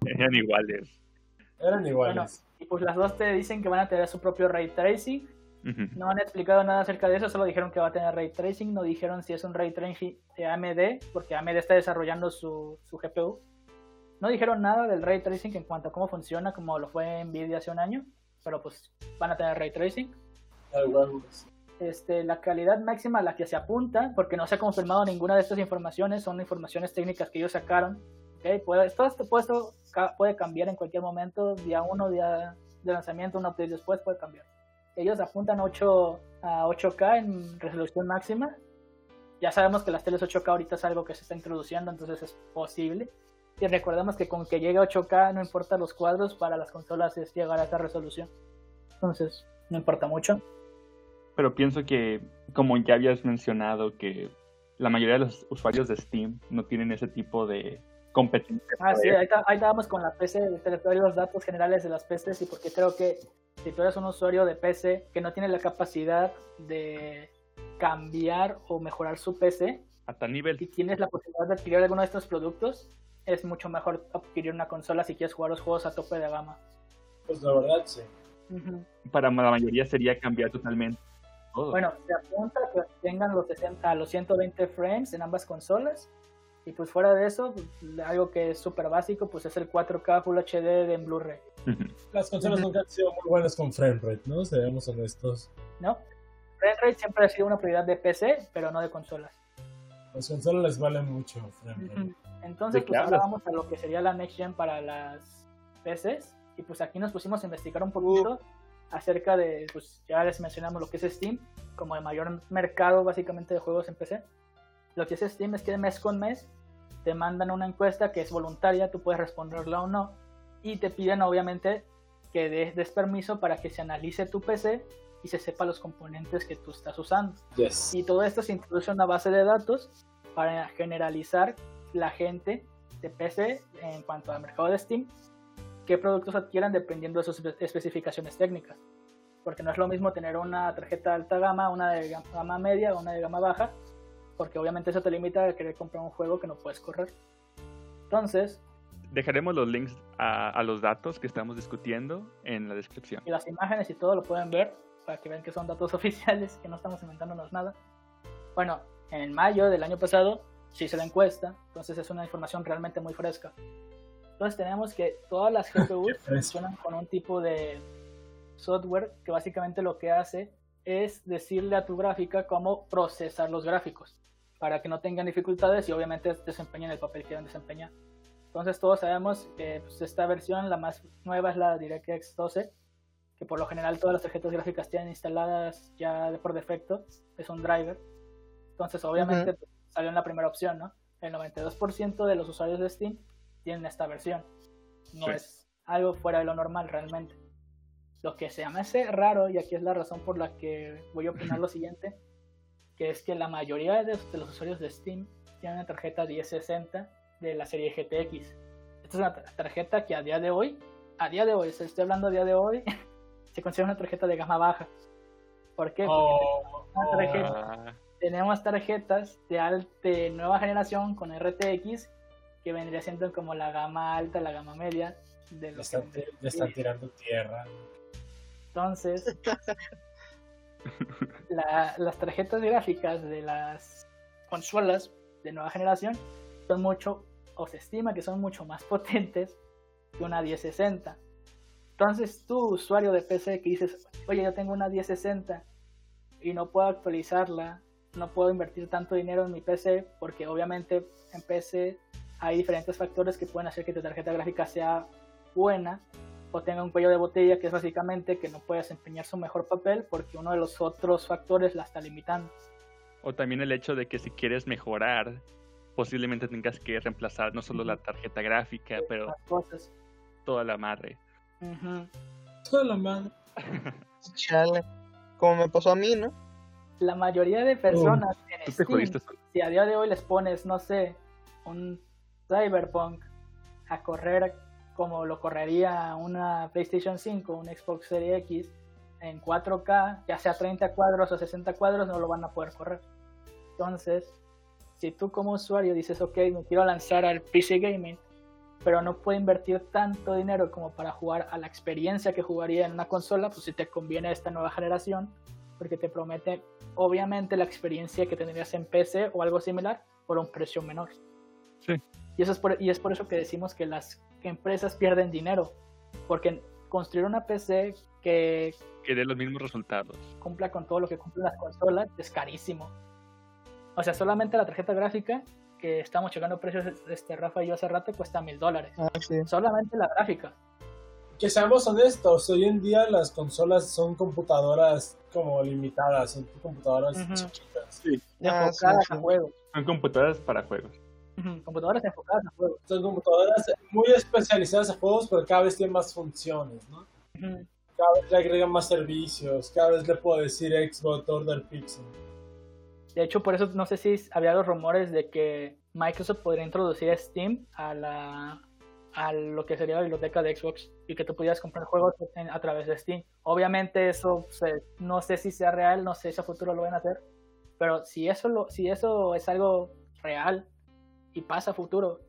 eran iguales. Eran iguales. Y pues las dos te dicen que van a tener su propio ray tracing. No han explicado nada acerca de eso, solo dijeron que va a tener ray tracing. No dijeron si es un ray tracing de AMD, porque AMD está desarrollando su, su GPU. No dijeron nada del ray tracing en cuanto a cómo funciona, como lo fue Nvidia hace un año. Pero pues van a tener ray tracing. Este, la calidad máxima a la que se apunta, porque no se ha confirmado ninguna de estas informaciones, son informaciones técnicas que ellos sacaron. ¿ok? Puede, todo esto, puede, esto ca- puede cambiar en cualquier momento, día 1, día de lanzamiento, un update después puede cambiar. Ellos apuntan 8 a 8K en resolución máxima. Ya sabemos que las teles 8K ahorita es algo que se está introduciendo, entonces es posible. Y recordemos que con que llegue a 8K, no importa los cuadros, para las consolas es llegar a esa resolución. Entonces, no importa mucho. Pero pienso que, como ya habías mencionado, que la mayoría de los usuarios de Steam no tienen ese tipo de competencia. Ah, sí, ahí, está- ahí estábamos con la PC, te doy los datos generales de las PCs y porque creo que si tú eres un usuario de PC que no tiene la capacidad de cambiar o mejorar su PC A tal nivel. y tienes la posibilidad de adquirir alguno de estos productos, es mucho mejor adquirir una consola si quieres jugar los juegos a tope de gama. Pues la verdad, sí. Para la mayoría sería cambiar totalmente todo. Bueno, se apunta que tengan los 60, los 120 frames en ambas consolas. Y pues fuera de eso, pues, algo que es súper básico, pues es el 4K Full HD de en Blu-ray. Las consolas nunca han sido muy buenas con frame rate, ¿no? Seamos honestos. ¿no? Frame rate siempre ha sido una prioridad de PC, pero no de consolas. Las consolas les vale mucho frame rate. Entonces, ¿De qué pues ahora vamos a lo que sería la Next Gen para las PCs. Y pues aquí nos pusimos a investigar un poquito acerca de, pues ya les mencionamos lo que es Steam, como el mayor mercado básicamente de juegos en PC. Lo que es Steam es que mes con mes te mandan una encuesta que es voluntaria, tú puedes responderla o no, y te piden obviamente que des, des permiso para que se analice tu PC y se sepa los componentes que tú estás usando. Yes. Y todo esto se introduce en una base de datos para generalizar la gente de PC en cuanto al mercado de Steam, qué productos adquieran dependiendo de sus espe- especificaciones técnicas. Porque no es lo mismo tener una tarjeta de alta gama, una de ga- gama media o una de gama baja, porque obviamente eso te limita a querer comprar un juego que no puedes correr. Entonces, Dejaremos los links a, a los datos que estamos discutiendo en la descripción. y las imágenes y todo lo pueden ver para que vean que son datos oficiales, que no estamos inventándonos nada. Bueno, en mayo del año pasado se hizo la encuesta, entonces es una información realmente muy fresca. Entonces tenemos que todas las GPUs funcionan con un tipo de software que básicamente lo que hace es decirle a tu gráfica cómo procesar los gráficos para que no tengan dificultades y obviamente desempeñen el papel que deben desempeñar. Entonces todos sabemos que pues, esta versión, la más nueva es la DirectX 12, que por lo general todas las tarjetas gráficas tienen instaladas ya de por defecto, es un driver. Entonces obviamente pues, salió en la primera opción, ¿no? El 92% de los usuarios de Steam tienen esta versión. No Sí. es algo fuera de lo normal realmente. Lo que se me hace raro, y aquí es la razón por la que voy a opinar lo siguiente, que es que la mayoría de, de los usuarios de Steam tienen una tarjeta 1060 de la serie GTX. Esta es una tar- tarjeta que a día de hoy, a día de hoy, se estoy hablando a día de hoy, se considera una tarjeta de gama baja. ¿Por qué? Porque Oh, tarjeta- Ah, tenemos tarjetas de, al- de nueva generación con RTX que vendría siendo como la gama alta, la gama media de le los están, le están tirando tierra. Entonces, la- las tarjetas gráficas de las consolas de nueva generación son mucho, o se estima que son mucho más potentes que una 1060. Entonces, tú, usuario de PC, que dices, oye, yo tengo una 1060 y no puedo actualizarla, no puedo invertir tanto dinero en mi PC, porque obviamente en PC hay diferentes factores que pueden hacer que tu tarjeta gráfica sea buena o tenga un cuello de botella, que es básicamente que no puede desempeñar su mejor papel porque uno de los otros factores la está limitando. O también el hecho de que si quieres mejorar, posiblemente tengas que reemplazar no solo la tarjeta gráfica, pero Las cosas. toda la madre. Toda la madre. Chale. Como me pasó a mí, ¿no? La mayoría de personas Tú en te Steam, jodiste si a día de hoy les pones, no sé, un Cyberpunk a correr como lo correría una PlayStation 5, un Xbox Series X en 4K, ya sea 30 cuadros o 60 cuadros, no lo van a poder correr. Entonces, si tú como usuario dices, ok, me quiero lanzar al PC Gaming, pero no puedo invertir tanto dinero como para jugar a la experiencia que jugaría en una consola, pues si te conviene esta nueva generación, porque te promete obviamente la experiencia que tendrías en PC o algo similar por un precio menor. Sí. Y, eso es por, y es por eso que decimos que las empresas pierden dinero, porque construir una PC que Que dé los mismos resultados. cumpla con todo lo que cumplen las consolas es carísimo. O sea, solamente la tarjeta gráfica, que estamos checando precios, este, Rafa y yo hace rato, cuesta mil dólares. Ah, sí. Solamente la gráfica. Que seamos honestos, hoy en día las consolas son computadoras como limitadas, son computadoras chiquitas. Ah, sí, enfocadas sí. a juegos. Son computadoras para juegos. Computadoras enfocadas a juegos. Son computadoras muy especializadas a juegos, pero cada vez tienen más funciones, ¿no? Cada vez le agregan más servicios, cada vez le puedo decir Xbox Order Pixel. De hecho, por eso no sé si había los rumores de que Microsoft podría introducir Steam a la a lo que sería la biblioteca de Xbox y que tú pudieras comprar juegos a través de Steam. Obviamente eso se- no sé si sea real, no sé si a futuro lo van a hacer, pero si eso lo, si eso es algo real y pasa a futuro,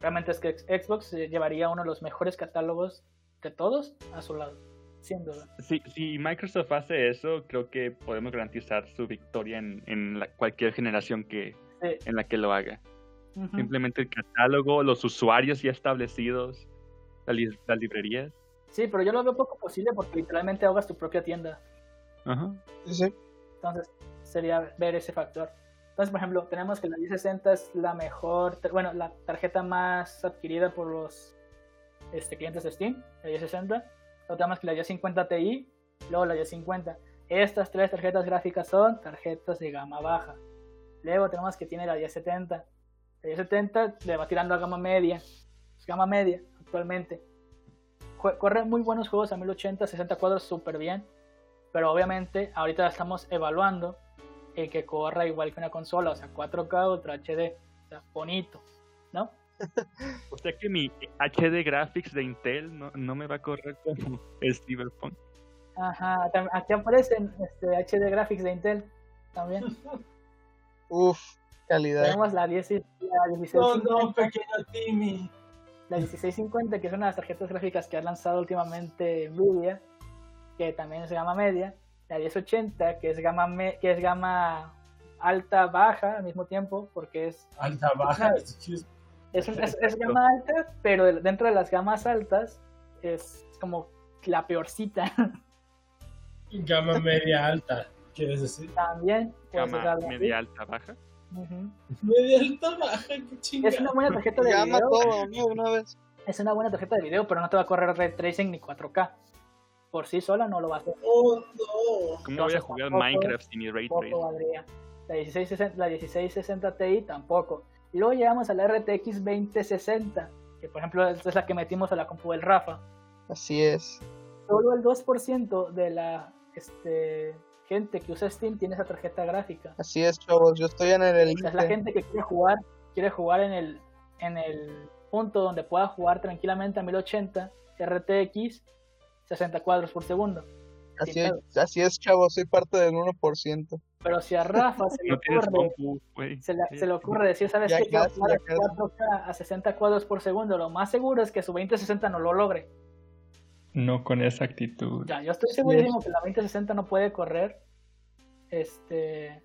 realmente es que Xbox llevaría uno de los mejores catálogos de todos a su lado, sin duda. Si, si Microsoft hace eso, creo que podemos garantizar su victoria en, en la- cualquier generación que, Sí. en la que lo haga. Ujú. Simplemente el catálogo, los usuarios ya establecidos, la li- las librerías. Sí, pero yo lo veo poco posible porque literalmente ahogas tu propia tienda. Ajá. Sí, sí. Entonces, sería ver ese factor. Entonces, por ejemplo, tenemos que la 1060 es la mejor, bueno, la tarjeta más adquirida por los este, clientes de Steam, la 1060. Luego tenemos que la 1050 Ti, luego la 1050. Estas tres tarjetas gráficas son tarjetas de gama baja. Luego tenemos que tiene la 1070. La 1070 le va tirando a gama media. Es gama media actualmente. Corre muy buenos juegos a 1080, 60 cuadros súper bien. Pero obviamente ahorita estamos evaluando el que corra igual que una consola, o sea, 4K Ultra HD, o sea, bonito, ¿no? O sea que mi HD Graphics de Intel no, no me va a correr como el Cyberpunk. Ajá, aquí aparecen este, HD Graphics de Intel también. Uf, calidad. Tenemos la, 10, y- la No, 1650, no, pequeño Timmy. la 1650, que es una de las tarjetas gráficas que ha lanzado últimamente Nvidia, que también es gama media. La 1080, que es gama, me- que es gama alta, baja al mismo tiempo, porque es Alta, baja, Es, un- es- es gama alta, pero de- dentro de las gamas altas es como la peorcita. Gama media alta, ¿quieres decir? también. Gama media alta baja. Media alta, baja, qué chingada. Es una buena tarjeta de Llama video. todo, ¿no? De una vez. Es una buena tarjeta de video, pero no te va a correr ray tracing ni 4K. Por sí sola no lo va a hacer. Oh, no. ¿Cómo voy a jugar tampoco- Minecraft sin mi Ray Tampoco Tracing? La 1660, la 1660 Ti tampoco. Y luego llegamos a la RTX 2060, que por ejemplo esta es la que metimos a la compu del Rafa. Así es. Solo el 2% de la este, gente que usa Steam tiene esa tarjeta gráfica. Así es, chavos. Yo estoy en el Es la gente que quiere jugar, quiere jugar en el, en el punto donde pueda jugar tranquilamente a 1080 RTX 60 cuadros por segundo. Así es, así es, chavos. Soy parte del 1%. Pero si a Rafa se le No ocurre, compu, se le, se le ocurre decir, ¿sabes Ya qué? A ya casi. 4K a 60 cuadros por segundo. Lo más seguro es que su 2060 no lo logre. No con esa actitud. Ya, yo estoy segurísimo que la 2060 no puede correr este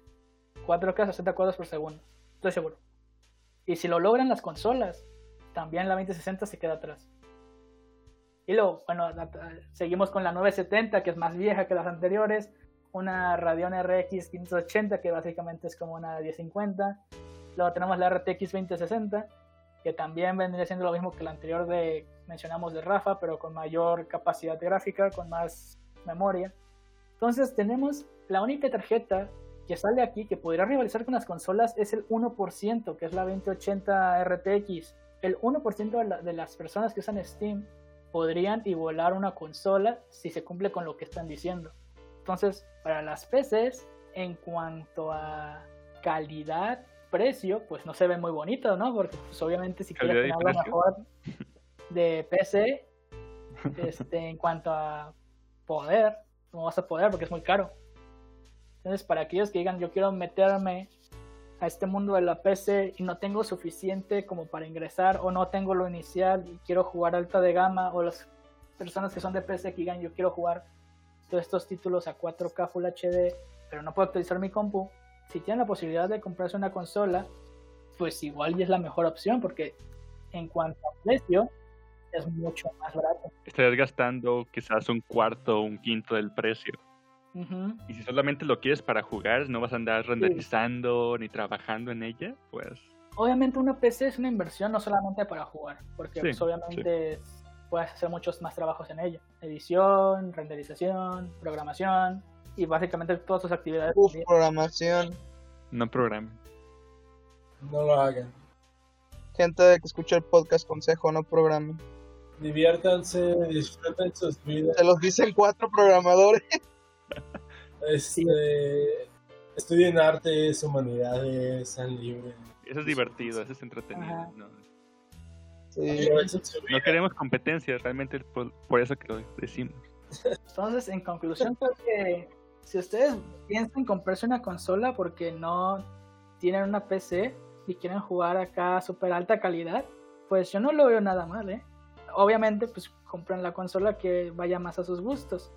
4K a 60 cuadros por segundo. Estoy seguro. Y si lo logran las consolas, también la 2060 se queda atrás. Y luego, bueno, la- seguimos con la 970, que es más vieja que las anteriores. Una Radeon RX 580, que básicamente es como una 1050. Luego tenemos la RTX 2060, que también vendría siendo lo mismo que el anterior de mencionamos de Rafa, pero con mayor capacidad gráfica, con más memoria. Entonces tenemos la única tarjeta que sale aquí que podría rivalizar con las consolas es el 1%, que es la 2080 RTX. El 1% de, de las personas que usan Steam podrían igualar una consola si se cumple con lo que están diciendo. Entonces, para las PCs, en cuanto a calidad, precio, pues no se ve muy bonito, ¿no? Porque pues, obviamente si quieres tener lo mejor de PC, este, en cuanto a poder, no vas a poder porque es muy caro. Entonces, para aquellos que digan, yo quiero meterme a este mundo de la PC y no tengo suficiente como para ingresar o no tengo lo inicial y quiero jugar alta de gama o las personas que son de PC que digan, yo quiero jugar todos estos títulos a 4K Full HD, pero no puedo actualizar mi compu. Si tienen la posibilidad de comprarse una consola, pues igual ya es la mejor opción porque en cuanto a precio, es mucho más barato. Estarías gastando quizás un cuarto o un quinto del precio. Y si solamente lo quieres para jugar, no vas a andar renderizando ni trabajando en ella, pues... Obviamente una PC es una inversión no solamente para jugar, porque pues, obviamente puedes hacer muchos más trabajos en ella. Edición, renderización, programación y básicamente todas sus actividades. Uf, programación. No programen. No lo hagan. Gente que escucha el podcast, consejo, no programen diviértanse, disfruten sus vidas. Se los dicen cuatro programadores. Este, estudien artes, humanidades, sean libres. Eso es divertido, eso es entretenido. ¿no? no queremos competencia, realmente por, por, eso que lo decimos. Entonces, en conclusión, creo que si ustedes piensan comprarse una consola porque no tienen una PC y quieren jugar acá a super alta calidad, pues yo no lo veo nada mal, ¿eh? obviamente, pues compran la consola que vaya más a sus gustos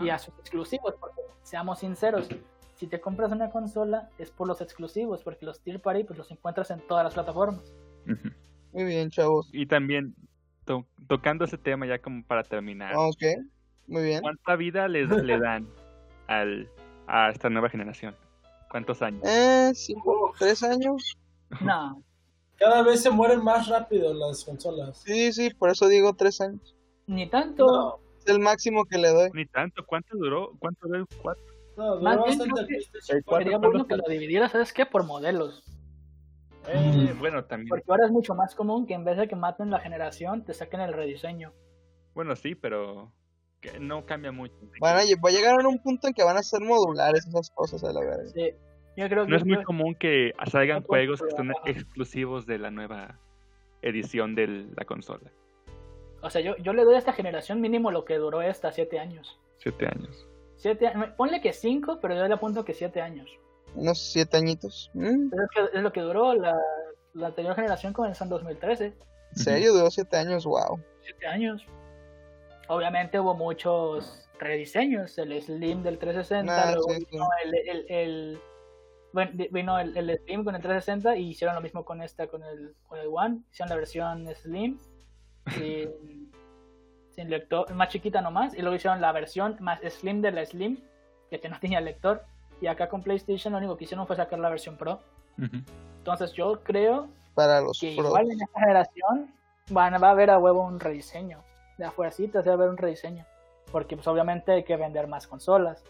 y a sus exclusivos, porque seamos sinceros, si te compras una consola es por los exclusivos, porque los tier party pues los encuentras en todas las plataformas. Muy bien, chavos. Y también tocando ese tema ya como para terminar. Ok, muy bien. ¿Cuánta vida les le dan al, a esta nueva generación? ¿Cuántos años? Eh, cinco, tres años. No, cada vez se mueren más rápido las consolas. Sí, sí, por eso digo tres años. Ni tanto. Es el máximo que le doy. Ni tanto. ¿Cuánto duró? ¿Cuánto duró el 4? No, duró bastante Sería bueno que lo dividieras, ¿sabes qué? Por modelos. Eh, bueno, también. Porque ahora es mucho más común que en vez de que maten la generación, te saquen el rediseño. Bueno, sí, pero que no cambia mucho. Bueno, va a llegar a un punto en que van a ser modulares esas cosas, a la verdad. Sí no es muy común que salgan juegos que son exclusivos de la nueva edición de la consola. O sea, yo, yo le doy a esta generación mínimo lo que duró esta, siete años. Siete años. Siete, ponle que cinco, pero yo le apunto que siete años. Unos siete añitos. Mm. Es, lo que duró la, la, anterior generación comenzó en 2013. ¿En serio? Duró siete años, wow. Siete años. Obviamente hubo muchos rediseños, el Slim del 360, luego el, el bueno, vino el, el, Slim con el 360 y hicieron lo mismo con esta, con el, con el One. Hicieron la versión Slim sin, sin lector, más chiquita nomás. Y luego hicieron la versión más Slim de la Slim, que, no tenía lector. Y acá con PlayStation lo único que hicieron fue sacar la versión Pro. Entonces yo creo Para los que igual en esta generación van, va a haber a huevo un rediseño. De afuera se va a haber un rediseño. Porque pues obviamente hay que vender más consolas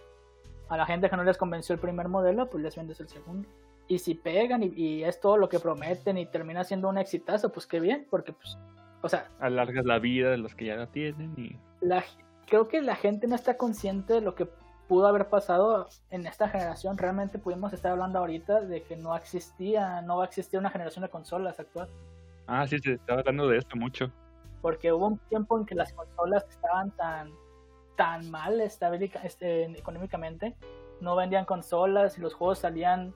a la gente que no les convenció el primer modelo, pues les vendes el segundo. Y si pegan y, es todo lo que prometen y termina siendo un exitazo, pues qué bien, porque pues, o sea... Alargas la vida de los que ya la tienen y... La, creo que la gente no está consciente de lo que pudo haber pasado en esta generación. Realmente pudimos estar hablando ahorita de que no existía, no va a existir una generación de consolas actual. Ah, sí, se estaba hablando de esto mucho. Porque hubo un tiempo en que las consolas estaban tan tan mal este, económicamente. No vendían consolas y los juegos salían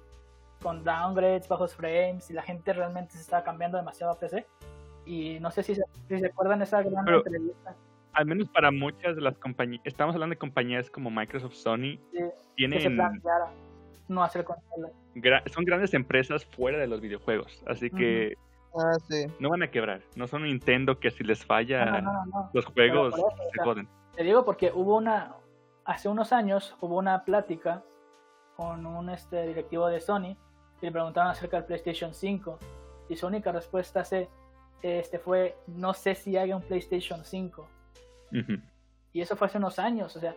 con downgrades, bajos frames y la gente realmente se estaba cambiando demasiado a PC. Y no sé si se, si acuerdan esa gran entrevista. Al menos para muchas de las compañías, estamos hablando de compañías como Microsoft, Sony, tienen... no hacer consolas. son grandes empresas fuera de los videojuegos, así que ah, no van a quebrar. No son Nintendo que si les falla los juegos se joden. Te digo porque hubo una, hace unos años hubo una plática con un este, directivo de Sony y le preguntaron acerca del PlayStation 5 y su única respuesta es, este fue, no sé si haya un PlayStation 5. Ujú. Y eso fue hace unos años. O sea,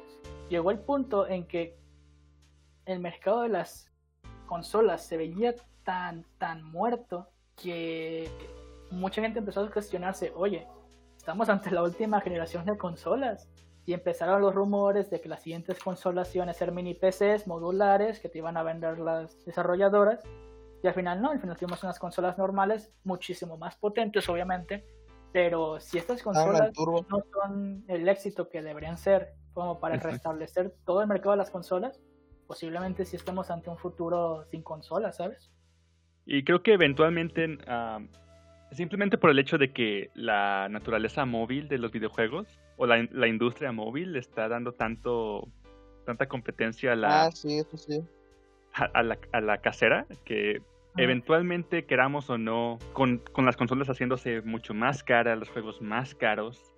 llegó el punto en que el mercado de las consolas se veía tan, tan muerto que mucha gente empezó a cuestionarse, oye, estamos ante la última generación de consolas. Y empezaron los rumores de que las siguientes consolas iban a ser mini PCs modulares que te iban a vender las desarrolladoras. Y al final no, al final tuvimos unas consolas normales, muchísimo más potentes obviamente. Pero si estas Ah, consolas no son el éxito que deberían ser como para Exacto. restablecer todo el mercado de las consolas, posiblemente sí estemos ante un futuro sin consolas, ¿sabes? Y creo que eventualmente, ah, simplemente por el hecho de que la naturaleza móvil de los videojuegos o la, la industria móvil le está dando tanto tanta competencia a la, Ah, sí, eso sí. a, a la, a la casera que. Eventualmente, queramos o no, con, con las consolas haciéndose mucho más caras, los juegos más caros,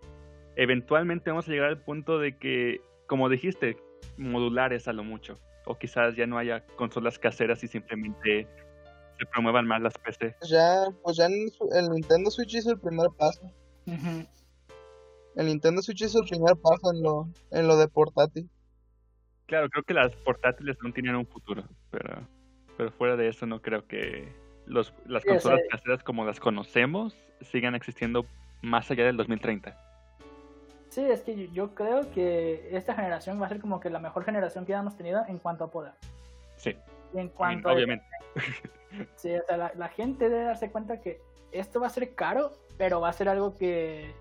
eventualmente vamos a llegar al punto de que, como dijiste, modulares a lo mucho. O quizás ya no haya consolas caseras y simplemente se promuevan más las PC. Pues ya, pues ya el Nintendo Switch hizo el primer paso. El Nintendo Switch hizo el primer paso en lo, en lo de portátil. Claro, creo que las portátiles no tienen un futuro, pero, pero fuera de eso no creo que los, las Sí, consolas caseras como las conocemos sigan existiendo más allá del 2030. Sí, es que yo, creo que esta generación va a ser como que la mejor generación que hemos tenido en cuanto a poder. Sí, Y en cuanto a- obviamente. Sí, o sea, la, la gente debe darse cuenta que esto va a ser caro, pero va a ser algo que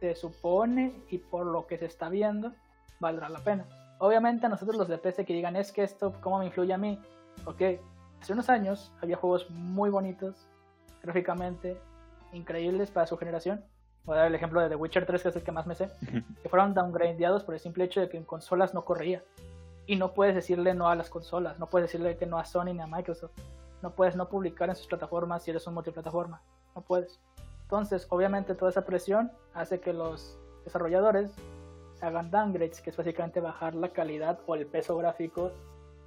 se supone y por lo que se está viendo valdrá la pena. Obviamente a nosotros los de PC que digan es que esto, ¿cómo me influye a mí? Ok, hace unos años había juegos muy bonitos, gráficamente increíbles para su generación. Voy a dar el ejemplo de The Witcher 3, que es el que más me sé, que fueron downgradeados por el simple hecho de que en consolas no corría. Y no puedes decirle no a las consolas, no puedes decirle que no a Sony ni a Microsoft. No puedes no publicar en sus plataformas si eres un multiplataforma. No puedes. Entonces, obviamente, toda esa presión hace que los desarrolladores hagan downgrades, que es básicamente bajar la calidad o el peso gráfico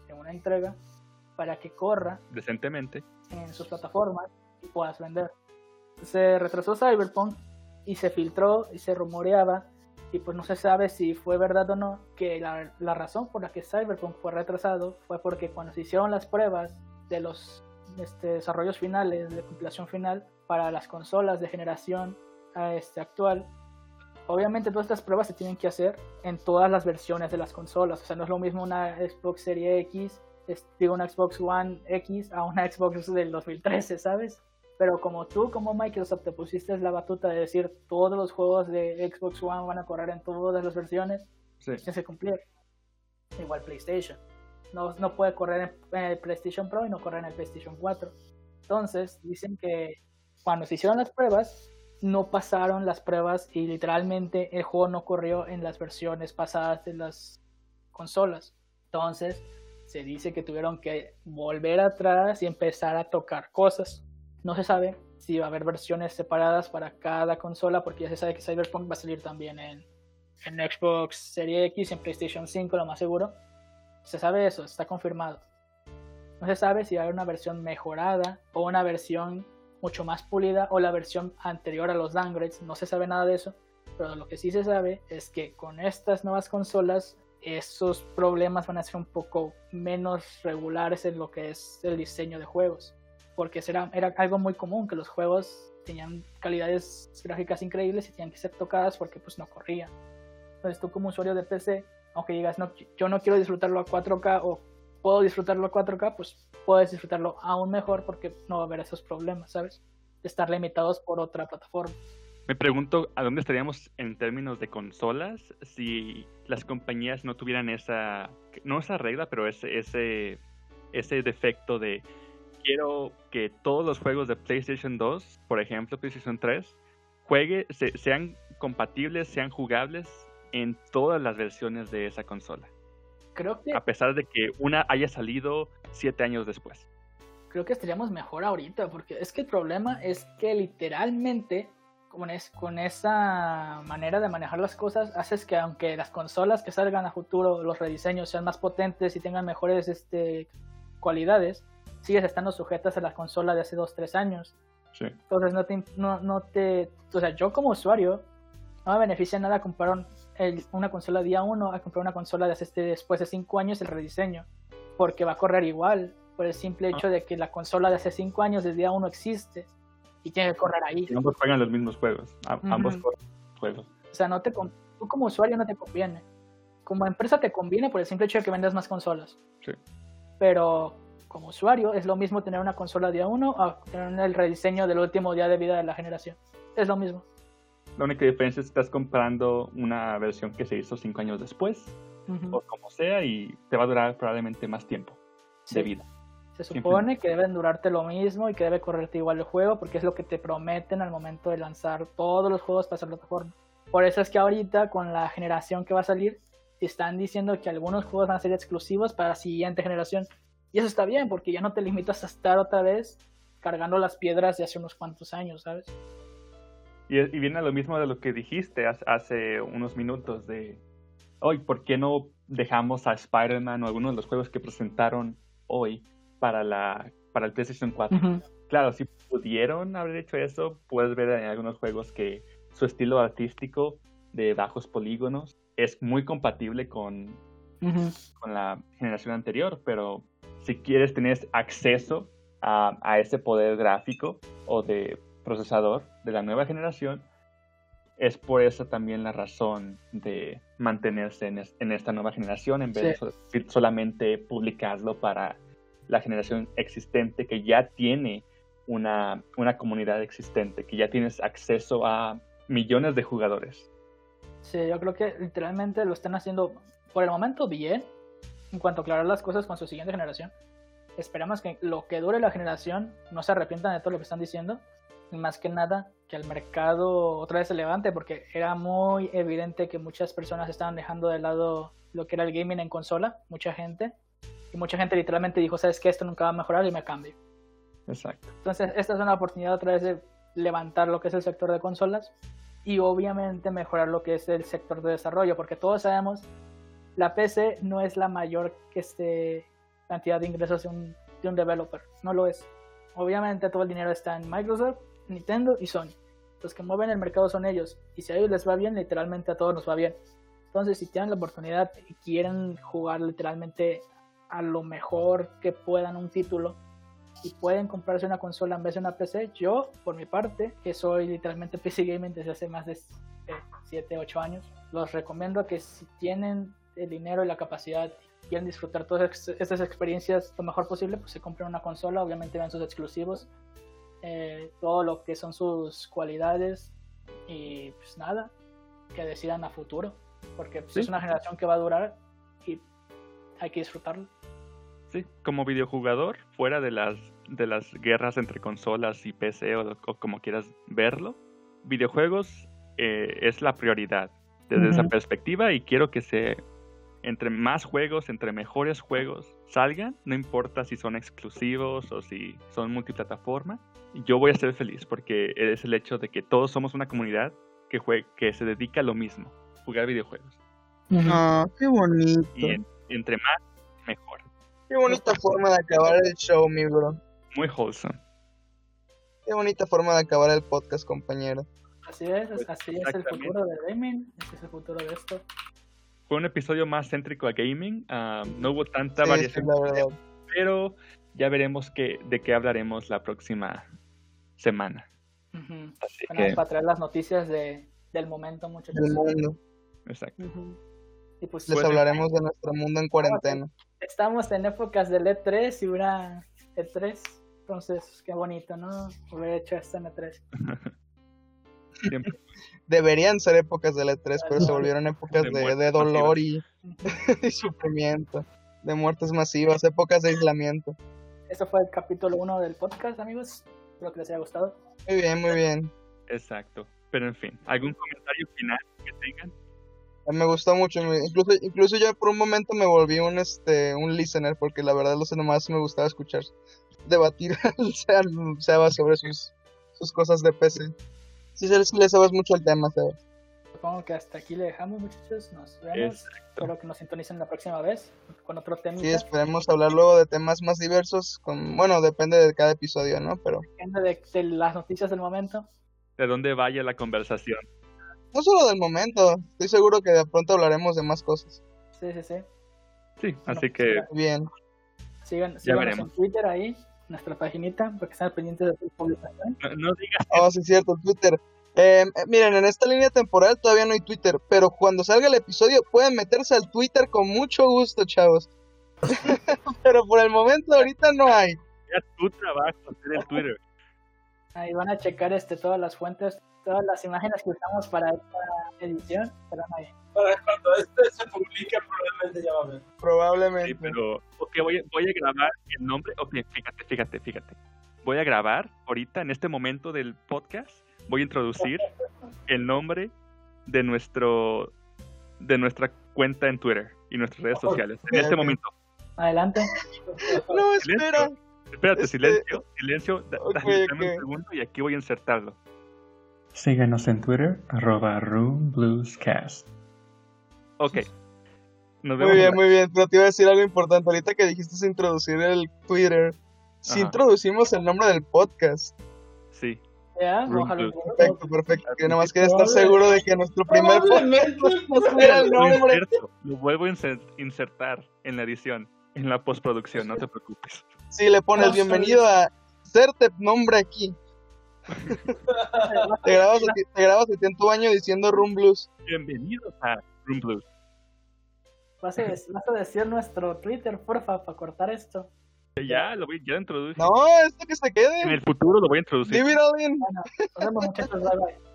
de una entrega para que corra Decentemente. en sus plataformas y puedas vender. Se retrasó Cyberpunk y se filtró y se rumoreaba y pues no se sabe si fue verdad o no que la, la razón por la que Cyberpunk fue retrasado fue porque cuando se hicieron las pruebas de los este, desarrollos finales, de compilación final para las consolas de generación este, actual, obviamente todas estas pruebas se tienen que hacer en todas las versiones de las consolas. O sea, no es lo mismo una Xbox Series X, es- digo una Xbox One X a una Xbox del 2013, ¿sabes? Pero como tú, como Microsoft, te pusiste la batuta de decir todos los juegos de Xbox One van a correr en todas las versiones, Sí. que cumplir. Igual PlayStation. No, no puede correr en, en el PlayStation Pro y no correr en el PlayStation 4. Entonces, dicen que cuando se hicieron las pruebas, no pasaron las pruebas y literalmente el juego no corrió en las versiones pasadas de las consolas. Entonces, se dice que tuvieron que volver atrás y empezar a tocar cosas. No se sabe si va a haber versiones separadas para cada consola, porque ya se sabe que Cyberpunk va a salir también en, en Xbox Series X y en PlayStation 5, lo más seguro. Se sabe eso, está confirmado. No se sabe si va a haber una versión mejorada o una versión mucho más pulida o la versión anterior a los downgrades. No se sabe nada de eso. Pero lo que sí se sabe es que con estas nuevas consolas esos problemas van a ser un poco menos regulares en lo que es el diseño de juegos. Porque será, era algo muy común que los juegos tenían calidades gráficas increíbles y tenían que ser tocadas porque pues no corrían. Entonces tú como usuario de PC, aunque digas, no, yo no quiero disfrutarlo a 4K o puedo disfrutarlo a 4K, pues puedes disfrutarlo aún mejor porque no va a haber esos problemas, ¿sabes? De estar limitados por otra plataforma. Me pregunto a dónde estaríamos en términos de consolas si las compañías no tuvieran esa, no esa regla, pero ese, ese, ese defecto de quiero que todos los juegos de PlayStation 2, por ejemplo, PlayStation 3, juegue, se- sean compatibles, sean jugables en todas las versiones de esa consola, Creo que, a pesar de que una haya salido siete años después. creo que estaríamos mejor ahorita, porque es que el problema es que literalmente con, es, con esa manera de manejar las cosas haces que aunque las consolas que salgan a futuro, los rediseños sean más potentes y tengan mejores este, cualidades, sigues estando sujetas a la consola de hace 2-3 años. Sí. Entonces no te, no, no te, o sea, yo como usuario no me beneficia nada comprar un- el- una consola día uno a comprar una consola de este, después de cinco años el rediseño, porque va a correr igual, por el simple hecho de que la consola de hace cinco años desde día uno existe y tiene que correr ahí. Y ambos juegan los mismos juegos. A- Ujú. Ambos corren los juegos. O sea, no te tú como usuario no te conviene. Como empresa te conviene por el simple hecho de que vendas más consolas. Sí. Pero como usuario es lo mismo tener una consola día uno a tener el rediseño del último día de vida de la generación. Es lo mismo. La única diferencia es que estás comprando una versión que se hizo cinco años después, o como sea, y te va a durar probablemente más tiempo Sí. de vida. Se supone que deben durarte lo mismo y que debe correrte igual el juego porque es lo que te prometen al momento de lanzar todos los juegos para esa plataforma. Por eso es que ahorita con la generación que va a salir están diciendo que algunos juegos van a ser exclusivos para la siguiente generación. Y eso está bien porque ya no te limitas a estar otra vez cargando las piedras de hace unos cuantos años, ¿sabes? Y, y viene a lo mismo de lo que dijiste hace, hace unos minutos de, hoy, ¿por qué no dejamos a Spider-Man o algunos de los juegos que presentaron hoy para, la, para el PlayStation 4? Claro, si pudieron haber hecho eso, puedes ver en algunos juegos que su estilo artístico de bajos polígonos es muy compatible con, con la generación anterior, pero si quieres tener acceso a, a ese poder gráfico o de procesador de la nueva generación, es por eso también la razón de mantenerse en, es- en esta nueva generación en vez de Sí. solamente publicarlo para la generación existente que ya tiene una, una comunidad existente, que ya tienes acceso a millones de jugadores. Sí, yo creo que literalmente lo están haciendo por el momento bien en cuanto a aclarar las cosas con su siguiente generación. Esperamos que lo que dure la generación no se arrepientan de todo lo que están diciendo. Y más que nada, que el mercado otra vez se levante, porque era muy evidente que muchas personas estaban dejando de lado lo que era el gaming en consola, mucha gente. Y mucha gente literalmente dijo, ¿sabes qué? Esto nunca va a mejorar y me cambio. Exacto. Entonces, esta es una oportunidad otra vez de levantar lo que es el sector de consolas y obviamente mejorar lo que es el sector de desarrollo, porque todos sabemos, la PC no es la mayor que este, cantidad de ingresos de un, de un developer, no lo es. Obviamente todo el dinero está en Microsoft, Nintendo y Sony. Los que mueven el mercado son ellos, y si a ellos les va bien, literalmente a todos nos va bien. Entonces, si tienen la oportunidad y quieren jugar literalmente a lo mejor que puedan un título, y pueden comprarse una consola en vez de una PC, yo, por mi parte, que soy literalmente PC Gaming desde hace más de 7, 8 años, los recomiendo que si tienen el dinero y la capacidad quieren disfrutar todas estas experiencias lo mejor posible, pues se compren una consola, obviamente vean sus exclusivos, eh, todo lo que son sus cualidades y pues nada, que decidan a futuro, porque pues, Sí. es una generación que va a durar y hay que disfrutarlo. Sí, como videojugador, fuera de las, de las guerras entre consolas y PC o, o como quieras verlo, videojuegos eh, es la prioridad desde esa perspectiva y quiero que se entre más juegos, entre mejores juegos salgan, no importa si son exclusivos o si son multiplataforma, yo voy a ser feliz porque es el hecho de que todos somos una comunidad que, jue- que se dedica a lo mismo, jugar videojuegos. Ah, qué bonito. Y en- entre más. Qué bonita forma de acabar el show, mi bro. Muy wholesome. Qué bonita forma de acabar el podcast, compañero. Así es, Pues, así es el futuro del gaming, este es el futuro de esto. Fue un episodio más céntrico a gaming. ah, no hubo tanta Sí, variación, sí, la verdad. pero ya veremos qué, de qué hablaremos la próxima semana. Ujú. Así Bueno, que, para traer las noticias de, del momento, muchachos. Del mundo. exacto. Y pues Les Bueno. hablaremos de nuestro mundo en cuarentena. Estamos en épocas del E3 y una E3, entonces qué bonito, ¿no? Haber hecho esto en E E3. Siempre. Deberían ser épocas del E3, pero se volvieron épocas De de, muertes de dolor y sufrimiento, de muertes masivas, épocas de aislamiento. Esto fue el capítulo 1 del podcast, amigos. Espero que les haya gustado. Muy bien, muy bien. Exacto. Pero en fin, ¿algún comentario final que tengan? Me gustó mucho, me- incluso, incluso yo por un momento me volví un este un listener, porque la verdad los nomás me gustaba escuchar debatir al Se- al Seba sobre sus, sus cosas de PC. Sí, sí, sí le sabes mucho al tema, Seba. supongo que hasta aquí le dejamos, muchachos. Nos vemos. Espero que nos sintonicen la próxima vez con otro tema. Sí, esperemos hablar luego de temas más diversos. Con, bueno, depende de cada episodio, ¿no? Pero depende de, de las noticias del momento. De dónde vaya la conversación. No solo del momento. Estoy seguro que de pronto hablaremos de más cosas. Sí, sí, sí. Sí, así que Bien. Sigan, Ya síganos veremos. en Twitter ahí, nuestra paginita, para que estén pendientes de sus publicaciones. no, no digas Oh, sí, es cierto, Twitter. Eh, eh, miren, en esta línea temporal todavía no hay Twitter, pero cuando salga el episodio pueden meterse al Twitter con mucho gusto, chavos. pero por el momento ahorita no hay. ya tu trabajo hacer el Twitter. Ahí van a checar este, todas las fuentes, todas las imágenes que usamos para esta edición. Estarán ahí. Para cuando este se publique, probablemente ya va a haber. Probablemente. Sí, pero ok, voy, a- voy a grabar el nombre. Ok, fíjate, fíjate, fíjate. Voy a grabar ahorita, en este momento del podcast, voy a introducir el nombre de nuestro de nuestra cuenta en Twitter y nuestras redes sociales. En este momento. Adelante. No, espera. Espérate, Este- silencio, silencio. da- Ok, dame dame ok. un segundo y aquí voy a insertarlo. Síguenos en Twitter, arroba RoomBluesCast. Ok. Nos vemos. Muy bien, muy bien. Pero te iba a decir algo importante. Ahorita que dijiste introducir el Twitter, si Ajá. introducimos el nombre del podcast. Sí. Perfecto, perfecto. Que nada más quería estar seguro de que nuestro primer podcast era el Lo nombre. inserto, Lo vuelvo a inser- insertar en la edición, en la postproducción, no te preocupes. Si le pones bienvenido a hacerte nombre aquí. Te grabas, te grabas en tu baño diciendo Room Blues. Bienvenidos a Room Blues. Vas a, des- vas a decir nuestro Twitter, porfa, para cortar esto. Ya lo voy, ya lo introduje. No, esto que se En quede. el futuro lo voy a introducir. Leave it all in. Nos vemos, muchachos. Bye bye.